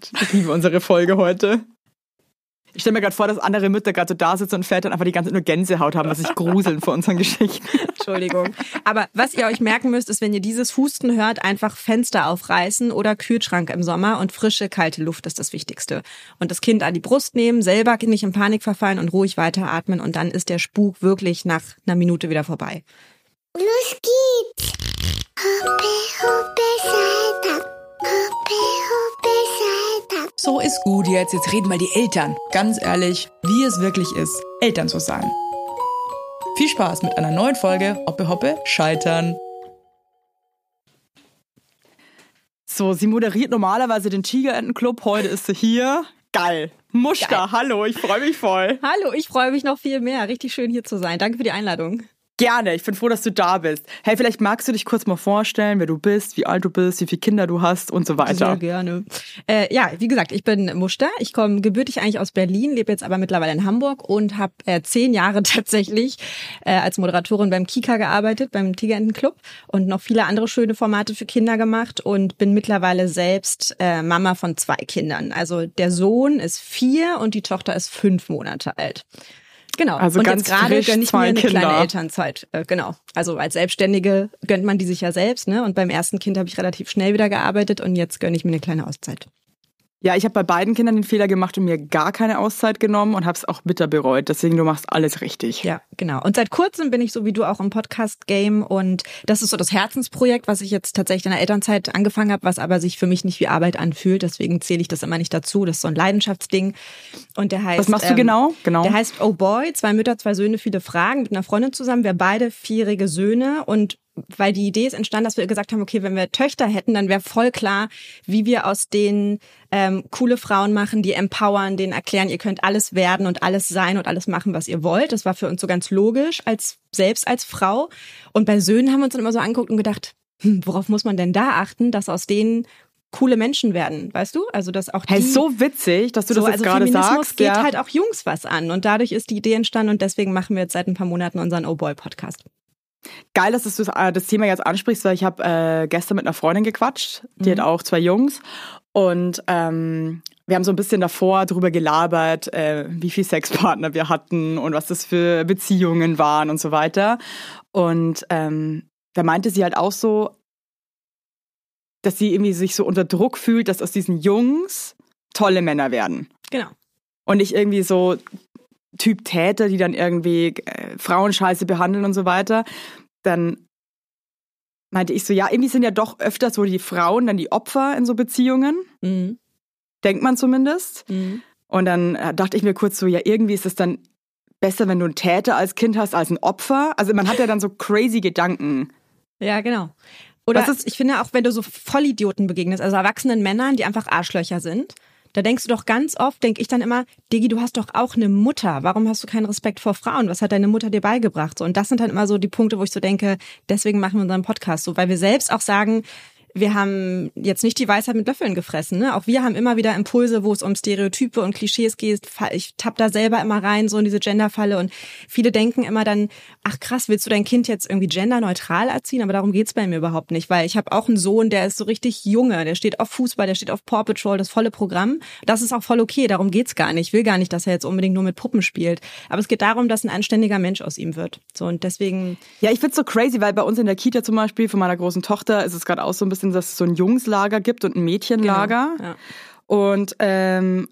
Gott, ich liebe unsere Folge heute. Ich stelle mir gerade vor, dass andere Mütter gerade so da sitzen und Väter einfach die ganze Zeit nur Gänsehaut haben, was sich gruseln vor unseren Geschichten. Entschuldigung. Aber was ihr euch merken müsst, ist, wenn ihr dieses Husten hört, einfach Fenster aufreißen oder Kühlschrank im Sommer und frische, kalte Luft ist das Wichtigste. Und das Kind an die Brust nehmen, selber nicht in Panik verfallen und ruhig weiteratmen und dann ist der Spuk wirklich nach einer Minute wieder vorbei. Los geht's! Hoppe, hoppe, Saltag. Hoppe, hoppe, Saltag. So ist gut jetzt. Jetzt reden mal die Eltern. Ganz ehrlich, wie es wirklich ist, Eltern zu sein. Viel Spaß mit einer neuen Folge Hoppe Hoppe Scheitern. So, sie moderiert normalerweise den Tigerentenclub. Heute ist sie hier. Geil. Muster, Geil. hallo, ich freue mich voll. Hallo, ich freue mich noch viel mehr. Richtig schön hier zu sein. Danke für die Einladung. Gerne, ich bin froh, dass du da bist. Hey, vielleicht magst du dich kurz mal vorstellen, wer du bist, wie alt du bist, wie viele Kinder du hast und so Sehr weiter. gerne. Äh, ja, wie gesagt, ich bin Muster. Ich komme gebürtig eigentlich aus Berlin, lebe jetzt aber mittlerweile in Hamburg und habe äh, zehn Jahre tatsächlich äh, als Moderatorin beim Kika gearbeitet, beim Tigerentenclub und noch viele andere schöne Formate für Kinder gemacht und bin mittlerweile selbst äh, Mama von zwei Kindern. Also der Sohn ist vier und die Tochter ist fünf Monate alt. Genau. Also und ganz jetzt gerade gönne ich mir eine Kinder. kleine Elternzeit. Äh, genau. Also als Selbstständige gönnt man die sich ja selbst, ne? Und beim ersten Kind habe ich relativ schnell wieder gearbeitet und jetzt gönne ich mir eine kleine Auszeit. Ja, ich habe bei beiden Kindern den Fehler gemacht und mir gar keine Auszeit genommen und habe es auch bitter bereut. Deswegen, du machst alles richtig. Ja, genau. Und seit kurzem bin ich so wie du auch im Podcast-Game und das ist so das Herzensprojekt, was ich jetzt tatsächlich in der Elternzeit angefangen habe, was aber sich für mich nicht wie Arbeit anfühlt. Deswegen zähle ich das immer nicht dazu. Das ist so ein Leidenschaftsding. Und der heißt. Was machst du ähm, genau? Genau. Der heißt Oh Boy, zwei Mütter, zwei Söhne, viele Fragen mit einer Freundin zusammen. Wir beide vierjährige Söhne und weil die Idee ist entstanden, dass wir gesagt haben, okay, wenn wir Töchter hätten, dann wäre voll klar, wie wir aus denen ähm, coole Frauen machen, die empowern, denen erklären, ihr könnt alles werden und alles sein und alles machen, was ihr wollt. Das war für uns so ganz logisch, als selbst als Frau. Und bei Söhnen haben wir uns dann immer so angeguckt und gedacht, hm, worauf muss man denn da achten, dass aus denen coole Menschen werden, weißt du? Also dass auch die Hey, so witzig, dass du so, das jetzt also gerade Feminismus sagst. geht ja. halt auch Jungs was an und dadurch ist die Idee entstanden und deswegen machen wir jetzt seit ein paar Monaten unseren Oh Boy Podcast. Geil, dass du das, äh, das Thema jetzt ansprichst, weil ich habe äh, gestern mit einer Freundin gequatscht, die hat auch zwei Jungs und ähm, wir haben so ein bisschen davor drüber gelabert, äh, wie viel Sexpartner wir hatten und was das für Beziehungen waren und so weiter. Und ähm, da meinte sie halt auch so, dass sie irgendwie sich so unter Druck fühlt, dass aus diesen Jungs tolle Männer werden. Genau. Und nicht irgendwie so Typ Täter, die dann irgendwie äh, Frauen scheiße behandeln und so weiter. Dann meinte ich so, ja, irgendwie sind ja doch öfter so die Frauen dann die Opfer in so Beziehungen. Mhm. Denkt man zumindest. Mhm. Und dann äh, dachte ich mir kurz so, ja, irgendwie ist es dann besser, wenn du einen Täter als Kind hast, als ein Opfer. Also man hat ja dann so crazy Gedanken. Ja, genau. Oder ist- ich finde auch, wenn du so Vollidioten begegnest, also erwachsenen Männern, die einfach Arschlöcher sind, da denkst du doch ganz oft, denke ich dann immer, Digi, du hast doch auch eine Mutter. Warum hast du keinen Respekt vor Frauen? Was hat deine Mutter dir beigebracht? So, und das sind dann immer so die Punkte, wo ich so denke, deswegen machen wir unseren Podcast so, weil wir selbst auch sagen, wir haben jetzt nicht die Weisheit mit Löffeln gefressen. Ne? Auch wir haben immer wieder Impulse, wo es um Stereotype und Klischees geht. Ich tapp da selber immer rein, so in diese Genderfalle. Und viele denken immer dann, ach krass, willst du dein Kind jetzt irgendwie genderneutral erziehen? Aber darum geht's bei mir überhaupt nicht. Weil ich habe auch einen Sohn, der ist so richtig junge. Der steht auf Fußball, der steht auf Paw Patrol, das volle Programm. Das ist auch voll okay, darum geht's gar nicht. Ich will gar nicht, dass er jetzt unbedingt nur mit Puppen spielt. Aber es geht darum, dass ein anständiger Mensch aus ihm wird. So Und deswegen, Ja, ich find's so crazy, weil bei uns in der Kita zum Beispiel von meiner großen Tochter ist es gerade auch so ein bisschen, dass es so ein Jungslager gibt und ein Mädchenlager. Genau, ja. Und ähm,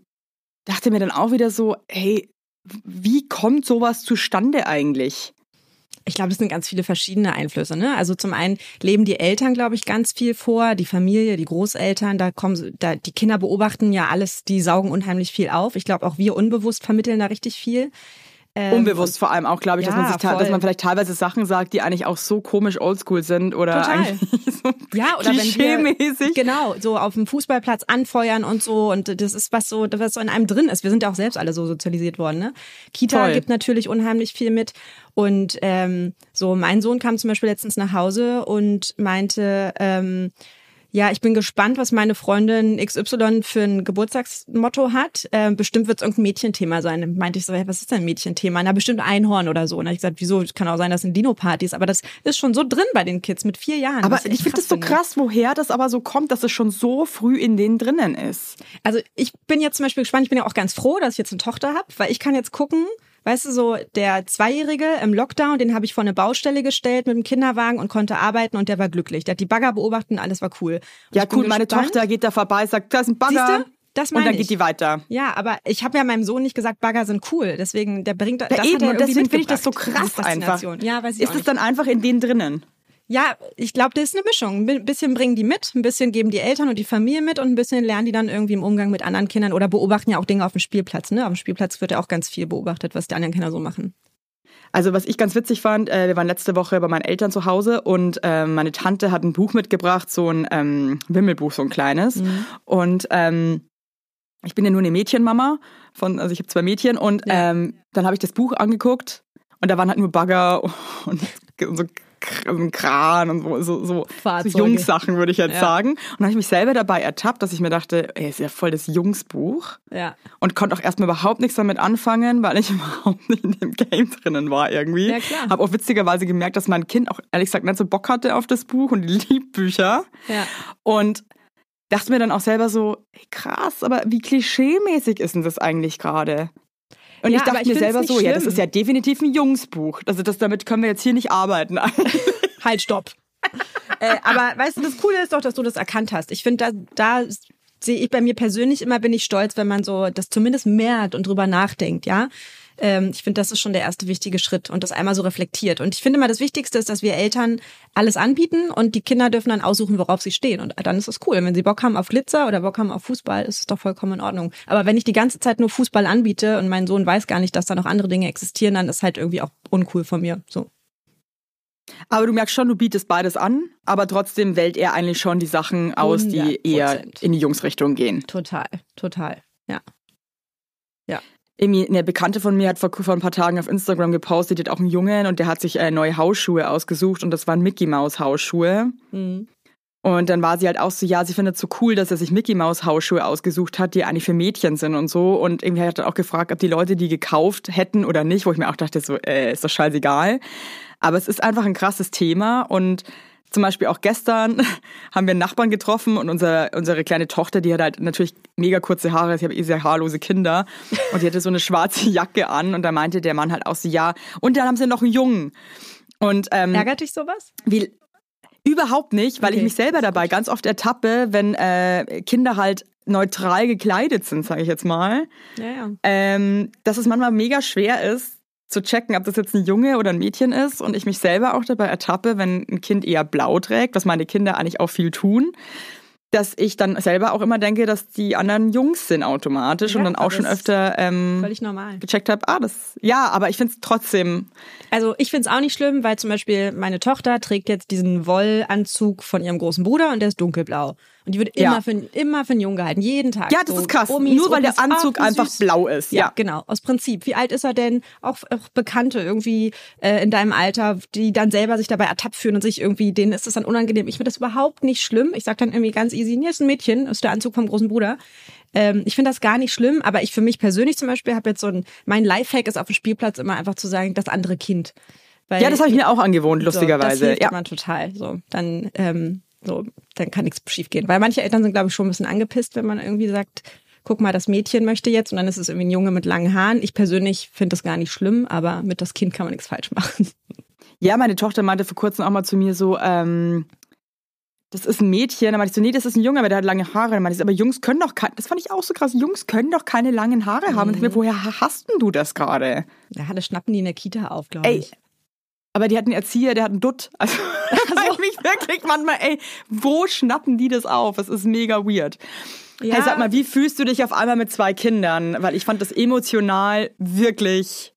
dachte mir dann auch wieder so, hey, wie kommt sowas zustande eigentlich? Ich glaube, es sind ganz viele verschiedene Einflüsse. Ne? Also zum einen leben die Eltern, glaube ich, ganz viel vor, die Familie, die Großeltern, da kommen, da die Kinder beobachten ja alles, die saugen unheimlich viel auf. Ich glaube, auch wir unbewusst vermitteln da richtig viel. Ähm, Unbewusst vor allem auch, glaube ich, dass Ja, man sich dass man vielleicht teilweise Sachen sagt, die eigentlich auch so komisch oldschool sind oder Total. eigentlich so Ja, oder wenn wir, klischee-mäßig. genau, so auf dem Fußballplatz anfeuern und so und das ist was so, was so in einem drin ist. Wir sind ja auch selbst alle so sozialisiert worden, ne? Kita Voll. gibt natürlich unheimlich viel mit und ähm, so mein Sohn kam zum Beispiel letztens nach Hause und meinte, ähm, Ja, ich bin gespannt, was meine Freundin XY für ein Geburtstagsmotto hat. Äh, bestimmt wird es irgendein Mädchenthema sein. Meinte ich so, hey, was ist denn ein Mädchenthema? Na, bestimmt Einhorn oder so. Und dann ich gesagt, wieso? Kann auch sein, dass sind Dino-Partys. Aber das ist schon so drin bei den Kids mit vier Jahren. Aber ich echt finde das so krass, woher das aber so kommt, dass es schon so früh in denen drinnen ist. Also ich bin jetzt zum Beispiel gespannt, ich bin ja auch ganz froh, dass ich jetzt eine Tochter habe, weil ich kann jetzt gucken, weißt du, so der Zweijährige im Lockdown, den habe ich vor eine Baustelle gestellt mit dem Kinderwagen und konnte arbeiten und der war glücklich. Der hat die Bagger beobachtet und alles war cool. Und Ja, cool, meine gespannt- Tochter geht da vorbei, sagt, da ist ein Bagger. Siehste? Das und meine dann ich. geht die weiter. Ja, aber ich habe ja meinem Sohn nicht gesagt, Bagger sind cool. Deswegen, der bringt das Ja, hat eben, er und irgendwie deswegen finde ich das so krass einfach. Ja, weiß ich Ist es nicht. dann einfach in denen drinnen? Ja, ich glaube, das ist eine Mischung. Ein bisschen bringen die mit, ein bisschen geben die Eltern und die Familie mit und ein bisschen lernen die dann irgendwie im Umgang mit anderen Kindern oder beobachten ja auch Dinge auf dem Spielplatz. Ne? Auf dem Spielplatz wird ja auch ganz viel beobachtet, was die anderen Kinder so machen. Also was ich ganz witzig fand, äh, wir waren letzte Woche bei meinen Eltern zu Hause und äh, meine Tante hat ein Buch mitgebracht, so ein ähm, Wimmelbuch, so ein kleines. Und ähm, ich bin ja nur eine Mädchenmama, von, also ich habe zwei Mädchen und Ja. ähm, dann habe ich das Buch angeguckt und da waren halt nur Bagger und, so ein Kran und so, so, so, so. Jungssachen, würde ich jetzt Ja. sagen. Und dann habe ich mich selber dabei ertappt, dass ich mir dachte, ey, ist ja voll das Jungsbuch. Ja. Und konnte auch erstmal überhaupt nichts damit anfangen, weil ich überhaupt nicht in dem Game drinnen war irgendwie. Ja, klar. Habe auch witzigerweise gemerkt, dass mein Kind auch ehrlich gesagt nicht so Bock hatte auf das Buch und liebt Bücher. Ja. Und dachte mir dann auch selber so, ey, krass, aber wie klischeemäßig ist denn das eigentlich gerade? Und Ja, ich dachte ich mir selber so, ja, das schlimm. ist ja definitiv ein Jungsbuch. Also das, damit können wir jetzt hier nicht arbeiten. Halt, stopp. äh, aber weißt du, das Coole ist doch, dass du das erkannt hast. Ich finde, da, da sehe ich bei mir persönlich immer, bin ich stolz, wenn man so das zumindest merkt und drüber nachdenkt, ja. Ähm, ich finde, das ist schon der erste wichtige Schritt und das einmal so reflektiert. Und ich finde mal, das Wichtigste ist, dass wir Eltern alles anbieten und die Kinder dürfen dann aussuchen, worauf sie stehen. Und dann ist das cool. Wenn sie Bock haben auf Glitzer oder Bock haben auf Fußball, ist es doch vollkommen in Ordnung. Aber wenn ich die ganze Zeit nur Fußball anbiete und mein Sohn weiß gar nicht, dass da noch andere Dinge existieren, dann ist halt irgendwie auch uncool von mir. So. Aber du merkst schon, du bietest beides an, aber trotzdem wählt er eigentlich schon die Sachen aus, die 100%. eher in die Jungsrichtung gehen. Total, total. Ja. Irgendwie eine Bekannte von mir hat vor, vor ein paar Tagen auf Instagram gepostet, die hat auch einen Jungen und der hat sich äh, neue Hausschuhe ausgesucht und das waren Mickey Maus Hausschuhe. Mhm. Und dann war sie halt auch so, ja, sie findet so cool, dass er sich Mickey Maus Hausschuhe ausgesucht hat, die eigentlich für Mädchen sind und so. Und irgendwie hat er auch gefragt, ob die Leute die gekauft hätten oder nicht, wo ich mir auch dachte, so, äh, ist doch scheißegal. Aber es ist einfach ein krasses Thema und zum Beispiel auch gestern haben wir einen Nachbarn getroffen und unser, unsere kleine Tochter, die hat halt natürlich mega kurze Haare, ich habe eh sehr haarlose Kinder und die hatte so eine schwarze Jacke an und da meinte der Mann halt auch so, ja, und dann haben sie noch einen Jungen. Und ähm, Ärgert dich sowas? wie, überhaupt nicht, weil ich Okay, mich selber dabei ganz oft ertappe, wenn äh, Kinder halt neutral gekleidet sind, sage ich jetzt mal, Ja, ja. ähm, dass es manchmal mega schwer ist zu checken, ob das jetzt ein Junge oder ein Mädchen ist und ich mich selber auch dabei ertappe, wenn ein Kind eher blau trägt, was meine Kinder eigentlich auch viel tun, dass ich dann selber auch immer denke, dass die anderen Jungs sind automatisch Ja, und dann auch schon öfter ähm, Völlig normal. gecheckt habe, ah, das, ja, aber ich finde es trotzdem, Also ich find's auch nicht schlimm, weil zum Beispiel meine Tochter trägt jetzt diesen Wollanzug von ihrem großen Bruder und der ist dunkelblau. Und die wird Ja. immer, für, immer für einen Jungen gehalten, jeden Tag. ja, das So ist krass, Omis, nur weil der Opis, ach, Anzug wie einfach süß. blau ist, Ja, ja. genau, aus Prinzip. Wie alt ist er denn? Auch, auch Bekannte irgendwie äh, in deinem Alter, die dann selber sich dabei ertappt fühlen und sich irgendwie, denen ist das dann unangenehm. Ich finde das überhaupt nicht schlimm. Ich sag dann irgendwie ganz easy, nee, ist ein Mädchen, ist der Anzug vom großen Bruder. Ähm, ich finde das gar nicht schlimm, aber ich für mich persönlich zum Beispiel habe jetzt so ein, mein Lifehack ist auf dem Spielplatz immer einfach zu sagen, das andere Kind. Weil Ja, das habe ich mir auch angewohnt, so, das lustigerweise. hilft ja. total. So, dann, ähm, so, dann kann nichts schief gehen. Weil manche Eltern sind, glaube ich, schon ein bisschen angepisst, wenn man irgendwie sagt, guck mal, das Mädchen möchte jetzt und dann ist es irgendwie ein Junge mit langen Haaren. Ich persönlich finde das gar nicht schlimm, aber mit das Kind kann man nichts falsch machen. Ja, meine Tochter meinte vor kurzem auch mal zu mir so, ähm, das ist ein Mädchen. Dann meinte ich so, nee, das ist ein Junge, aber der hat lange Haare. Dann meinte ich, aber Jungs können doch keine, das fand ich auch so krass, Jungs können doch keine langen Haare haben. Und ich mir, woher hast denn du das gerade? Ja, das schnappen die in der Kita auf, glaube Ey, ich. Aber die hat einen Erzieher, der hat einen Dutt. Also, ich mich wirklich manchmal, ey, wo schnappen die das auf? Das ist mega weird. Ja. Hey, sag mal, wie fühlst du dich auf einmal mit zwei Kindern? Weil ich fand das emotional wirklich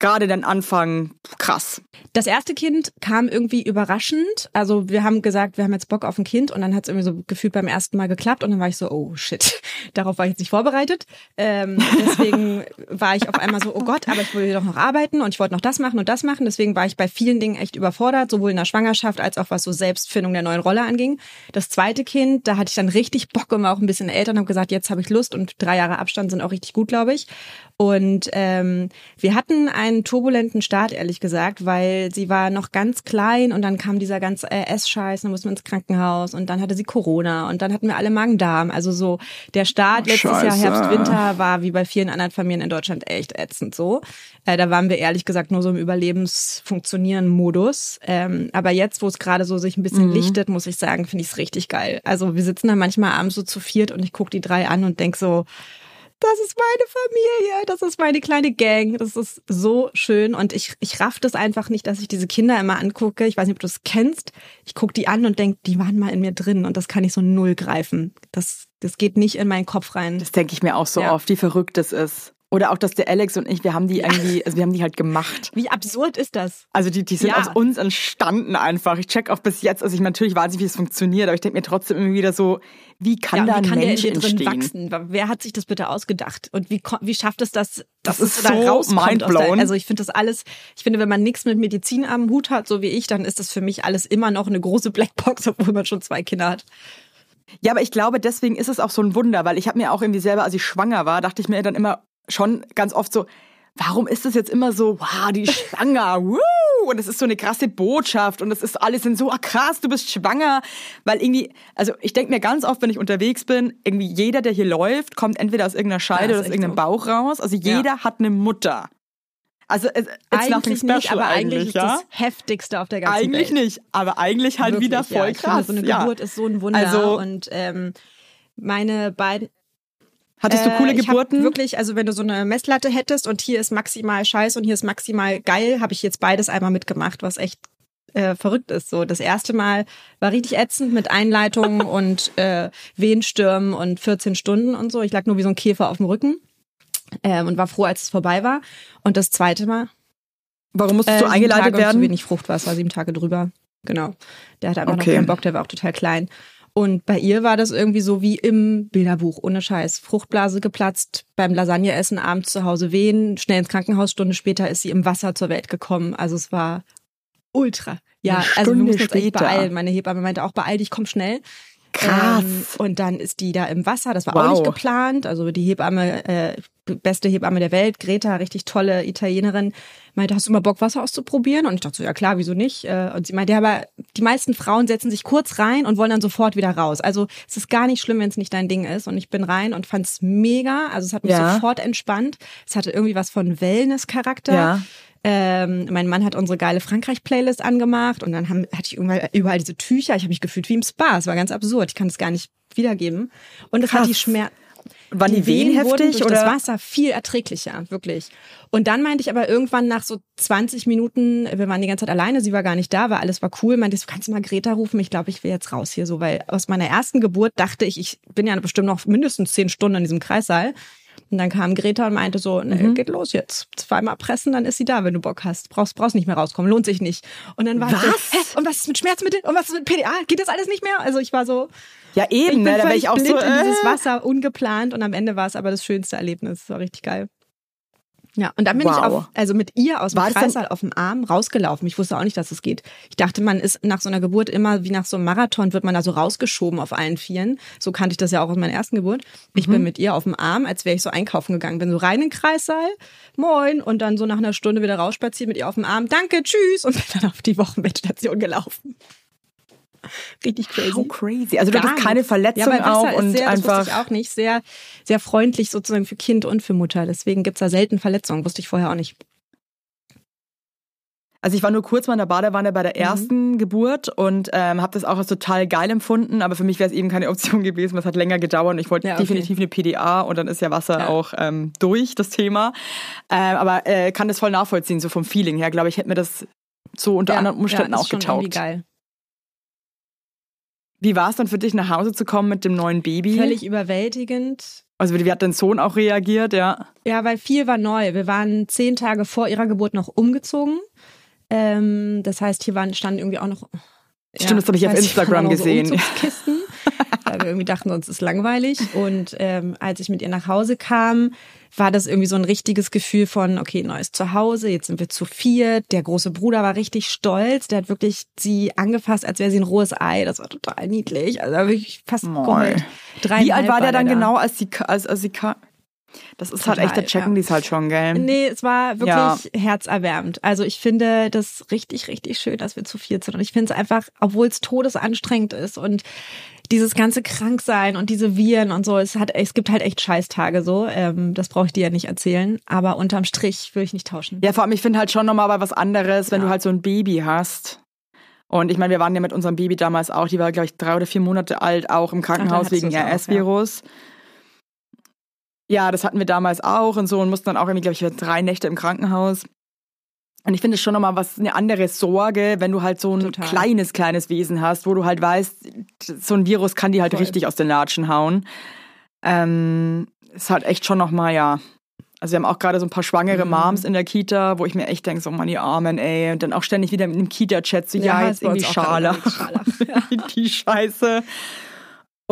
gerade den Anfang krass. Das erste Kind kam irgendwie überraschend. Also wir haben gesagt, wir haben jetzt Bock auf ein Kind und dann hat es irgendwie so gefühlt beim ersten Mal geklappt und dann war ich so, oh shit, darauf war ich jetzt nicht vorbereitet. Ähm, deswegen war ich auf einmal so, oh Gott, aber ich will doch noch arbeiten und ich wollte noch das machen und das machen. Deswegen war ich bei vielen Dingen echt überfordert, sowohl in der Schwangerschaft als auch was so Selbstfindung der neuen Rolle anging. Das zweite Kind, da hatte ich dann richtig Bock und war auch ein bisschen älter und habe gesagt, jetzt habe ich Lust und drei Jahre Abstand sind auch richtig gut, glaube ich. Und ähm, wir hatten einen turbulenten Start, ehrlich gesagt, weil sie war noch ganz klein und dann kam dieser ganze äh, Essscheiß, dann mussten wir ins Krankenhaus und dann hatte sie Corona und dann hatten wir alle Magen-Darm. Also so der Start Oh, letztes Jahr. Herbst, Winter war wie bei vielen anderen Familien in Deutschland echt ätzend so. Äh, da waren wir ehrlich gesagt nur so im Überlebensfunktionieren-Modus. Ähm, aber jetzt, wo es gerade so sich ein bisschen Mhm. lichtet, muss ich sagen, finde ich es richtig geil. Also wir sitzen da manchmal abends so zu viert und ich gucke die drei an und denk so, das ist meine Familie, das ist meine kleine Gang, das ist so schön und ich, ich raff das einfach nicht, dass ich diese Kinder immer angucke. Ich weiß nicht, ob du das kennst. Ich gucke die an und denk, die waren mal in mir drin und das kann ich so null greifen. Das, das geht nicht in meinen Kopf rein. Das denke ich mir auch so Ja. oft, wie verrückt das ist. Oder auch, dass der Alex und ich, wir haben die irgendwie, also wir haben die halt gemacht. Wie absurd ist das? Also die, die sind Ja. aus uns entstanden einfach. Ich check auch bis jetzt, also ich natürlich weiß nicht, wie es funktioniert, aber ich denke mir trotzdem immer wieder so, wie kann da ja, ein wie kann Mensch der in dir drin entstehen? wachsen? Wer hat sich das bitte ausgedacht? Und wie, wie schafft es das, Das dass es ist da so rauskommt? Aus mindblown. der, also ich finde das alles, ich finde, wenn man nichts mit Medizin am Hut hat, so wie ich, dann ist das für mich alles immer noch eine große Blackbox, obwohl man schon zwei Kinder hat. Ja, aber ich glaube, deswegen ist es auch so ein Wunder, weil ich habe mir auch irgendwie selber, als ich schwanger war, dachte ich mir dann immer schon ganz oft so, warum ist das jetzt immer so, wow, die ist schwanger, woo! Und es ist so eine krasse Botschaft und es ist alles in so, ah krass, du bist schwanger. Weil irgendwie, also ich denke mir ganz oft, wenn ich unterwegs bin, irgendwie jeder, der hier läuft, kommt entweder aus irgendeiner Scheide Ja, oder aus irgendeinem so. Bauch raus. Also jeder hat eine Mutter. Also it's Eigentlich special nicht, aber eigentlich ist ja? das heftigste auf der ganzen Eigentlich Welt. nicht, aber eigentlich halt Wirklich, wieder ja. voll finde, krass. so eine ja. Geburt ist so ein Wunder. Also- und ähm, meine beiden Hattest du coole Äh, Geburten? Wirklich, also wenn du so eine Messlatte hättest und hier ist maximal scheiß und hier ist maximal geil, habe ich jetzt beides einmal mitgemacht, was echt äh, verrückt ist. So das erste Mal war richtig ätzend mit Einleitungen und äh, Wehenstürmen und 14 Stunden und so. Ich lag nur wie so ein Käfer auf dem Rücken ähm, und war froh, als es vorbei war. Und das zweite Mal Warum musstest äh, du eingeleitet Tage werden? Zu wenig Fruchtwasser, sieben Tage drüber. Genau. Der hatte einfach Okay. noch keinen Bock, der war auch total klein. Und bei ihr war das irgendwie so wie im Bilderbuch, ohne Scheiß. Fruchtblase geplatzt, beim Lasagneessen abends zu Hause wehen, schnell ins Krankenhaus, Stunde später ist sie im Wasser zur Welt gekommen. Also es war ultra. Ja, Eine also wir Stunde mussten uns echt beeilen. Meine Hebamme meinte auch, beeil dich, komm schnell. Krass. Ähm, und dann ist die da im Wasser, das war auch Wow. nicht geplant. Also die Hebamme, äh, beste Hebamme der Welt, Greta, richtig tolle Italienerin, meinte, hast du mal Bock, Wasser auszuprobieren? Und ich dachte so, ja klar, wieso nicht? Äh, Und sie meinte, ja, aber die meisten Frauen setzen sich kurz rein und wollen dann sofort wieder raus. Also es ist gar nicht schlimm, wenn es nicht dein Ding ist. Und ich bin rein und fand es mega. Also es hat mich Ja. sofort entspannt. Es hatte irgendwie was von Wellness-Charakter. Ja. Ähm, mein Mann hat unsere geile Frankreich-Playlist angemacht und dann haben, hatte ich überall, überall diese Tücher. Ich habe mich gefühlt wie im Spa. Es war ganz absurd. Ich kann es gar nicht wiedergeben. Und es hat Krass. die Schmerz. Waren die Wehen wurden heftig durch oder? das Wasser viel erträglicher, wirklich. Und dann meinte ich aber irgendwann nach so 20 Minuten, wir waren die ganze Zeit alleine, sie war gar nicht da, weil alles war cool, meinte ich, kannst du mal Greta rufen? Ich glaube, ich will jetzt raus hier so, weil aus meiner ersten Geburt dachte ich, ich bin ja bestimmt noch mindestens zehn Stunden in diesem Kreissaal. Und dann kam Greta und meinte so, ne, Mhm. geht los jetzt. Zweimal pressen, dann ist sie da, wenn du Bock hast. Brauchst, brauchst nicht mehr rauskommen, lohnt sich nicht. Und dann war ich so, Was? hä, und was ist mit Schmerzmitteln? Und was ist mit PDA? Geht das alles nicht mehr? Also ich war so, Ja, ich eben, bin ne? Da wäre völlig ich auch blind so. in dieses Äh. Wasser, ungeplant und am Ende war es aber das schönste Erlebnis. Das war richtig geil. Ja, und dann bin ich Wow. auf, also mit ihr aus dem War Kreißsaal auf dem Arm rausgelaufen. Ich wusste auch nicht, dass es geht. Ich dachte, man ist nach so einer Geburt immer wie nach so einem Marathon, wird man da so rausgeschoben auf allen Vieren. So kannte ich das ja auch aus meiner ersten Geburt. Ich Mhm. bin mit ihr auf dem Arm, als wäre ich so einkaufen gegangen. Bin so rein in den Kreissaal, moin, und dann so nach einer Stunde wieder rausspaziert mit ihr auf dem Arm, danke, tschüss, und bin dann auf die Wochenbettstation gelaufen. Richtig crazy. How crazy. Also du Gar hattest keine. Verletzung ja, auch und ist sehr, das einfach. ich auch nicht, sehr, sehr freundlich sozusagen für Kind und für Mutter. Deswegen gibt's da selten Verletzungen, wusste ich vorher auch nicht. Also ich war nur kurz mal in der Badewanne bei der Mhm. ersten Geburt und ähm, habe das auch als total geil empfunden, aber für mich wäre es eben keine Option gewesen, es hat länger gedauert und ich wollte Ja, okay. definitiv eine PDA und dann ist ja Wasser Ja. auch ähm, durch, das Thema. Ähm, aber äh, kann das voll nachvollziehen, so vom Feeling her, glaube ich, hätte mir das so unter anderen Umständen ja, ist auch schon irgendwie getaugt. geil. Wie war es dann für dich, nach Hause zu kommen mit dem neuen Baby? Völlig überwältigend. Also wie hat dein Sohn auch reagiert, ja? Ja, weil viel war neu. Wir waren zehn Tage vor ihrer Geburt noch umgezogen. Ähm, das heißt, hier waren, standen irgendwie auch noch. Stimmt, das habe ich auf Instagram gesehen. So Umzugskisten, weil wir irgendwie dachten, uns ist langweilig. Und ähm, als ich mit ihr nach Hause kam, war das irgendwie so ein richtiges Gefühl von, okay, neues Zuhause, jetzt sind wir zu viert. Der große Bruder war richtig stolz. Der hat wirklich sie angefasst, als wäre sie ein rohes Ei. Das war total niedlich. Also da war ich fast Moi. geheult. Wie alt war der dann da. genau, als sie, als, als sie kam? Das ist halt Total, echt, da checken ja. die es halt schon, gell? Nee, es war wirklich Ja. herzerwärmend. Also ich finde das richtig, richtig schön, dass wir zu viert sind. Und ich finde es einfach, obwohl es todesanstrengend ist und dieses ganze Kranksein und diese Viren und so, es hat, es gibt halt echt Scheißtage so. Ähm, das brauche ich dir ja nicht erzählen. Aber unterm Strich würde ich nicht tauschen. Ja, vor allem, ich finde halt schon nochmal was anderes, wenn Ja. du halt so ein Baby hast. Und ich meine, wir waren ja mit unserem Baby damals auch, die war, glaube ich, drei oder vier Monate alt, auch im Krankenhaus wegen RS-Virus. Ja. das hatten wir damals auch und so und mussten dann auch irgendwie, glaube ich, drei Nächte im Krankenhaus. Und ich finde es schon nochmal was, eine andere Sorge, wenn du halt so ein Total. kleines, kleines Wesen hast, wo du halt weißt, so ein Virus kann die halt Voll. richtig aus den Latschen hauen. Ähm, ist halt echt schon nochmal, ja. Also wir haben auch gerade so ein paar schwangere Mhm. Moms in der Kita, wo ich mir echt denke, so Mann, die Armen, ey. Und dann auch ständig wieder mit dem Kita-Chat so, ja, jetzt bei uns irgendwie Scharlach. Ja. die Scheiße.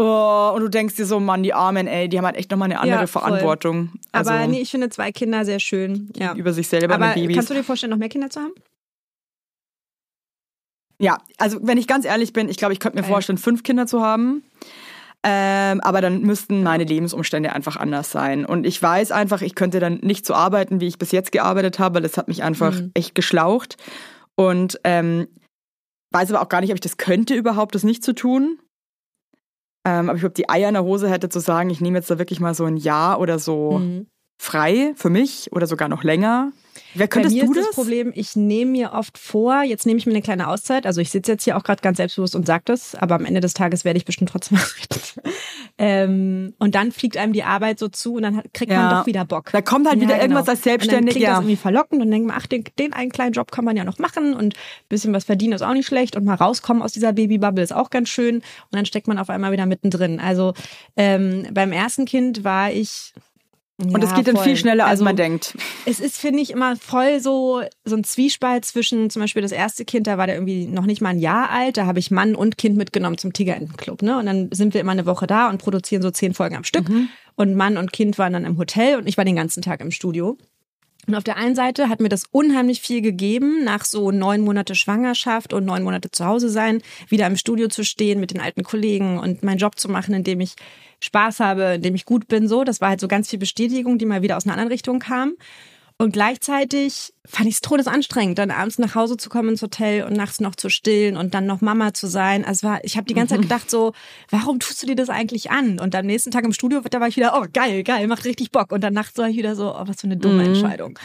Oh, und du denkst dir so, Mann, die Armen, ey, die haben halt echt nochmal eine andere Ja. Verantwortung. Also Aber nee, ich finde zwei Kinder sehr schön. Ja. über sich selber Aber mit Babys. kannst du dir vorstellen, noch mehr Kinder zu haben? Ja, also wenn ich ganz ehrlich bin, ich glaube, ich könnte mir Geil. vorstellen, fünf Kinder zu haben. Ähm, aber dann müssten meine Lebensumstände einfach anders sein. Und ich weiß einfach, ich könnte dann nicht so arbeiten, wie ich bis jetzt gearbeitet habe, weil das hat mich einfach Mhm. echt geschlaucht. Und ähm, weiß aber auch gar nicht, ob ich das könnte überhaupt, das nicht zu tun. Ähm, aber ich glaube, die Eier in der Hose hätte zu sagen, ich nehme jetzt da wirklich mal so ein Jahr oder so Mhm. frei für mich oder sogar noch länger. Wer Bei könntest mir du ist das? das Problem, ich nehme mir oft vor, jetzt nehme ich mir eine kleine Auszeit. Also ich sitze jetzt hier auch gerade ganz selbstbewusst und sage das, aber am Ende des Tages werde ich bestimmt trotzdem. ähm, und dann fliegt einem die Arbeit so zu und dann hat, kriegt Ja. man doch wieder Bock. Da kommt halt wieder irgendwas als Und dann klingt das ja. irgendwie verlockend und denkt man, ach, den, den einen kleinen Job kann man ja noch machen und ein bisschen was verdienen ist auch nicht schlecht und mal rauskommen aus dieser Babybubble ist auch ganz schön und dann steckt man auf einmal wieder mittendrin. Also ähm, beim ersten Kind war ich Und es geht dann viel schneller, als also, man denkt. es ist, finde ich, immer voll so, so ein Zwiespalt zwischen zum Beispiel das erste Kind, da war der irgendwie noch nicht mal ein Jahr alt, da habe ich Mann und Kind mitgenommen zum Tigerentenclub, ne? Und dann sind wir immer eine Woche da und produzieren so zehn Folgen am Stück. Und Mann und Kind waren dann im Hotel und ich war den ganzen Tag im Studio. Und auf der einen Seite hat mir das unheimlich viel gegeben, nach so neun Monate Schwangerschaft und neun Monate zu Hause sein, wieder im Studio zu stehen mit den alten Kollegen und meinen Job zu machen, in dem ich Spaß habe, in dem ich gut bin. So, das war halt so ganz viel Bestätigung, die mal wieder aus einer anderen Richtung kam. Und gleichzeitig fand ich es todesanstrengend, dann abends nach Hause zu kommen ins Hotel und nachts noch zu stillen und dann noch Mama zu sein. Also war, ich habe die ganze Zeit gedacht so, warum tust du dir das eigentlich an? Und am nächsten Tag im Studio, da war ich wieder, oh geil, geil, macht richtig Bock. Und dann nachts war ich wieder so, oh was für eine dumme Entscheidung.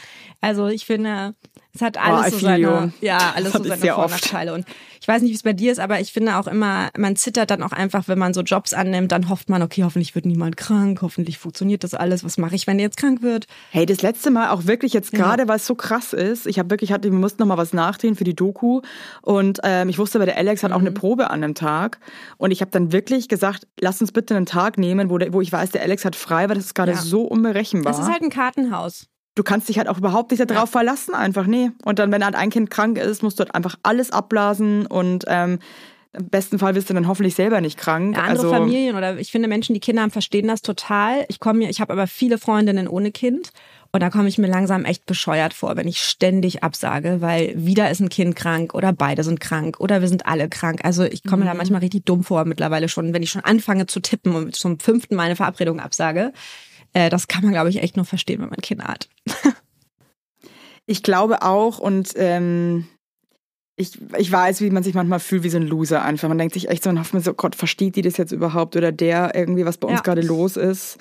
Also ich finde, es hat alles I so you. seine, ja, alles Das so seine Vor- und. Nachteile. Und ich weiß nicht, wie es bei dir ist, aber ich finde auch immer, man zittert dann auch einfach, wenn man so Jobs annimmt, dann hofft man, okay, hoffentlich wird niemand krank, hoffentlich funktioniert das alles. Was mache ich, wenn der jetzt krank wird? Hey, das letzte Mal auch wirklich jetzt gerade, weil es so krass ist. Ich habe wirklich, hatte, wir mussten noch mal was nachdrehen für die Doku und ähm, ich wusste, bei der Alex hat auch eine Mhm. Probe an dem Tag und ich habe dann wirklich gesagt, lass uns bitte einen Tag nehmen, wo, der, wo ich weiß, der Alex hat frei, weil das ist gerade Ja. so unberechenbar. Das ist halt ein Kartenhaus. Du kannst dich halt auch überhaupt nicht darauf verlassen, einfach nee. Und dann, wenn halt ein Kind krank ist, musst du halt einfach alles abblasen und ähm, im besten Fall wirst du dann hoffentlich selber nicht krank. Ja, andere also, Familien oder ich finde Menschen, die Kinder haben, verstehen das total. Ich komme mir, ich habe aber viele Freundinnen ohne Kind und da komme ich mir langsam echt bescheuert vor, wenn ich ständig absage, weil wieder ist ein Kind krank oder beide sind krank oder wir sind alle krank. Also ich komme mir da manchmal richtig dumm vor mittlerweile schon, wenn ich schon anfange zu tippen und zum fünften Mal eine Verabredung absage. Äh, das kann man, glaube ich, echt nur verstehen, wenn man Kinder hat. Ich glaube auch und ähm, ich, ich weiß, wie man sich manchmal fühlt wie so ein Loser einfach. Man denkt sich echt so und hofft mir so, Gott, versteht die das jetzt überhaupt oder der irgendwie, was bei uns Ja. gerade los ist.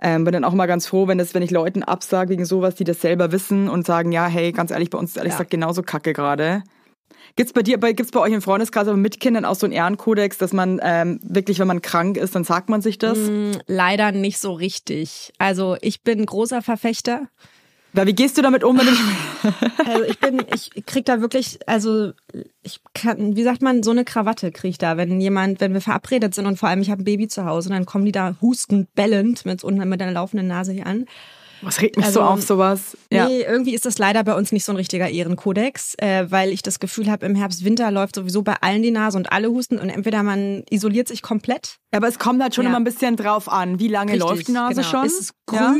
Ähm, bin dann auch mal ganz froh, wenn das, wenn ich Leuten absage wegen sowas, die das selber wissen und sagen, ja, hey, ganz ehrlich, bei uns ist ehrlich Ja. gesagt genauso kacke gerade. Gibt's bei dir, bei, gibt's bei euch im Freundeskreis aber mit Kindern auch so einen Ehrenkodex, dass man ähm, wirklich, wenn man krank ist, dann sagt man sich das? Mm, Leider nicht so richtig. Also ich bin großer Verfechter Weil wie gehst du damit um, wenn du Also ich bin, ich krieg da wirklich, also ich kann, wie sagt man, so eine Krawatte krieg ich da, wenn jemand, wenn wir verabredet sind und vor allem ich habe ein Baby zu Hause, dann kommen die da hustend, bellend mit, mit einer laufenden Nase hier an. Was regt mich Also, so auf, sowas? Ja. Nee, irgendwie ist das leider bei uns nicht so ein richtiger Ehrenkodex, äh, weil ich das Gefühl habe, im Herbst, Winter läuft sowieso bei allen die Nase und alle husten und entweder man isoliert sich komplett. Aber es kommt halt schon Ja. immer ein bisschen drauf an, wie lange Richtig, läuft die Nase genau. schon? Ist es grün Ja.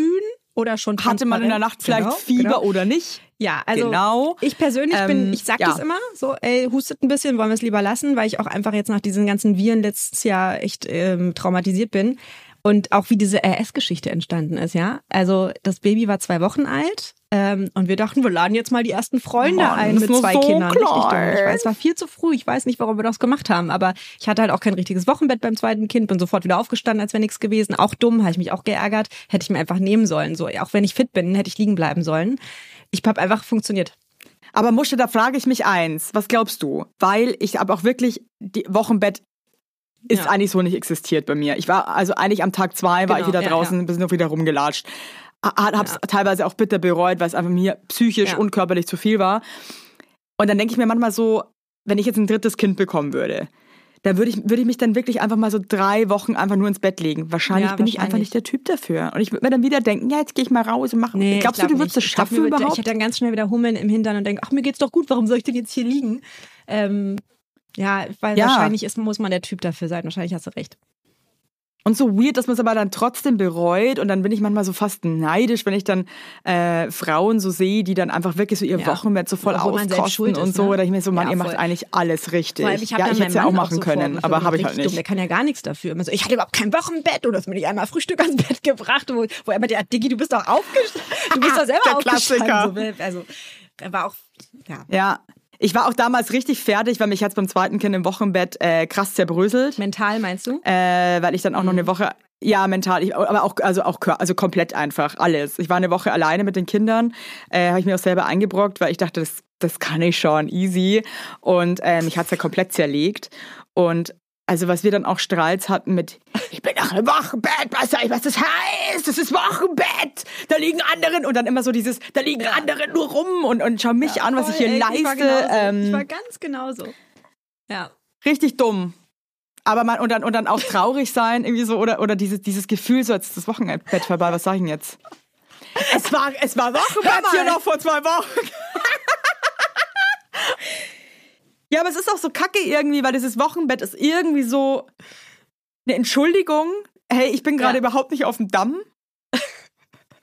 oder schon Hatte man in der Nacht vielleicht Genau, Fieber genau. oder nicht? Ja, also Genau. ich persönlich bin, Ähm, ich sag ja. das immer, so, ey, hustet ein bisschen, wollen wir es lieber lassen, weil ich auch einfach jetzt nach diesen ganzen Viren letztes Jahr echt ähm, traumatisiert bin. Und auch wie diese RS-Geschichte entstanden ist, ja. Also das Baby war zwei Wochen alt ähm, und wir dachten, wir laden jetzt mal die ersten Freunde Mann, ein mit zwei so Kindern. Dumm. Ich klein. weiß, es war viel zu früh. Ich weiß nicht, warum wir das gemacht haben, aber ich hatte halt auch kein richtiges Wochenbett beim zweiten Kind, bin sofort wieder aufgestanden, als wäre nichts gewesen. Auch dumm, habe ich mich auch geärgert. Hätte ich mir einfach nehmen sollen. So, auch wenn ich fit bin, hätte ich liegen bleiben sollen. Ich habe einfach funktioniert. Aber Musche, da frage ich mich eins. Was glaubst du? Weil ich habe auch wirklich, die Wochenbett ist Ja. eigentlich so nicht existiert bei mir. Ich war, also eigentlich am Tag zwei war Genau, ich wieder ja, draußen, ja. bisschen noch wieder rumgelatscht. Ha- Hab's teilweise auch bitter bereut, weil es einfach mir psychisch Ja. und körperlich zu viel war. Und dann denke ich mir manchmal so, wenn ich jetzt ein drittes Kind bekommen würde, dann würde ich, würde ich mich dann wirklich einfach mal so drei Wochen einfach nur ins Bett legen. Wahrscheinlich Ja, bin ich einfach wahrscheinlich. nicht der Typ dafür. Und ich würde mir dann wieder denken, ja, jetzt gehe ich mal raus und mache. Nee, Glaubst ich du, du glaub würdest das nicht. Ich glaub, schaffen überhaupt? Ich hätte dann ganz schnell wieder Hummeln im Hintern und denke, ach, mir geht's doch gut, warum soll ich denn jetzt hier liegen? Ähm, ja, weil Ja. wahrscheinlich ist, muss man der Typ dafür sein. Wahrscheinlich hast du recht. Und so weird, dass man es aber dann trotzdem bereut. Und dann bin ich manchmal so fast neidisch, wenn ich dann äh, Frauen so sehe, die dann einfach wirklich so ihr Ja. Wochenbett so voll Obwohl auskosten und ist, so. ne? Oder ich mir so, Mann, Ja, ihr macht eigentlich alles richtig. Allem, ich ja, ich hätte es ja auch machen so können, aber habe ich halt richtig dumm. Der nicht. kann ja gar nichts dafür. Immer so, ich hatte überhaupt kein Wochenbett oder hast mir nicht einmal Frühstück ans Bett gebracht, wo, wo er meinte, ja, Diggi, du bist doch aufgestanden. Du bist doch selber Der aufgestanden. Klassiker. So, also, er war auch, ja, Ja. Ich war auch damals richtig fertig, weil mich jetzt beim zweiten Kind im Wochenbett äh, krass zerbröselt. mental meinst du? äh, weil ich dann auch noch Mhm. eine Woche, ja, mental, ich, aber auch, also auch, also komplett einfach, alles. Ich war eine Woche alleine mit den Kindern, äh, habe ich mir auch selber eingebrockt, weil ich dachte, das, das kann ich schon, easy. Und äh, mich hat's ja komplett zerlegt. Und also was wir dann auch Strahls hatten mit, ich bin nach einem Wochenbett, weißt du eigentlich, was das heißt? Das ist Wochenbett, da liegen anderen und dann immer so dieses, da liegen andere nur rum und, und schau mich an, was ich hier Voll, ey, leiste. Ich war, genauso. ähm, ich war ganz genauso. Ja. Richtig dumm. Aber man, und dann, und dann auch traurig sein, irgendwie so, oder, oder dieses, dieses Gefühl, so, jetzt ist das Wochenbett vorbei, was sag ich denn jetzt? Es war, es war Wochenbett hier noch vor zwei Wochen. Ja, aber es ist auch so kacke irgendwie, weil dieses Wochenbett ist irgendwie so eine Entschuldigung. Hey, ich bin gerade Ja. überhaupt nicht auf dem Damm.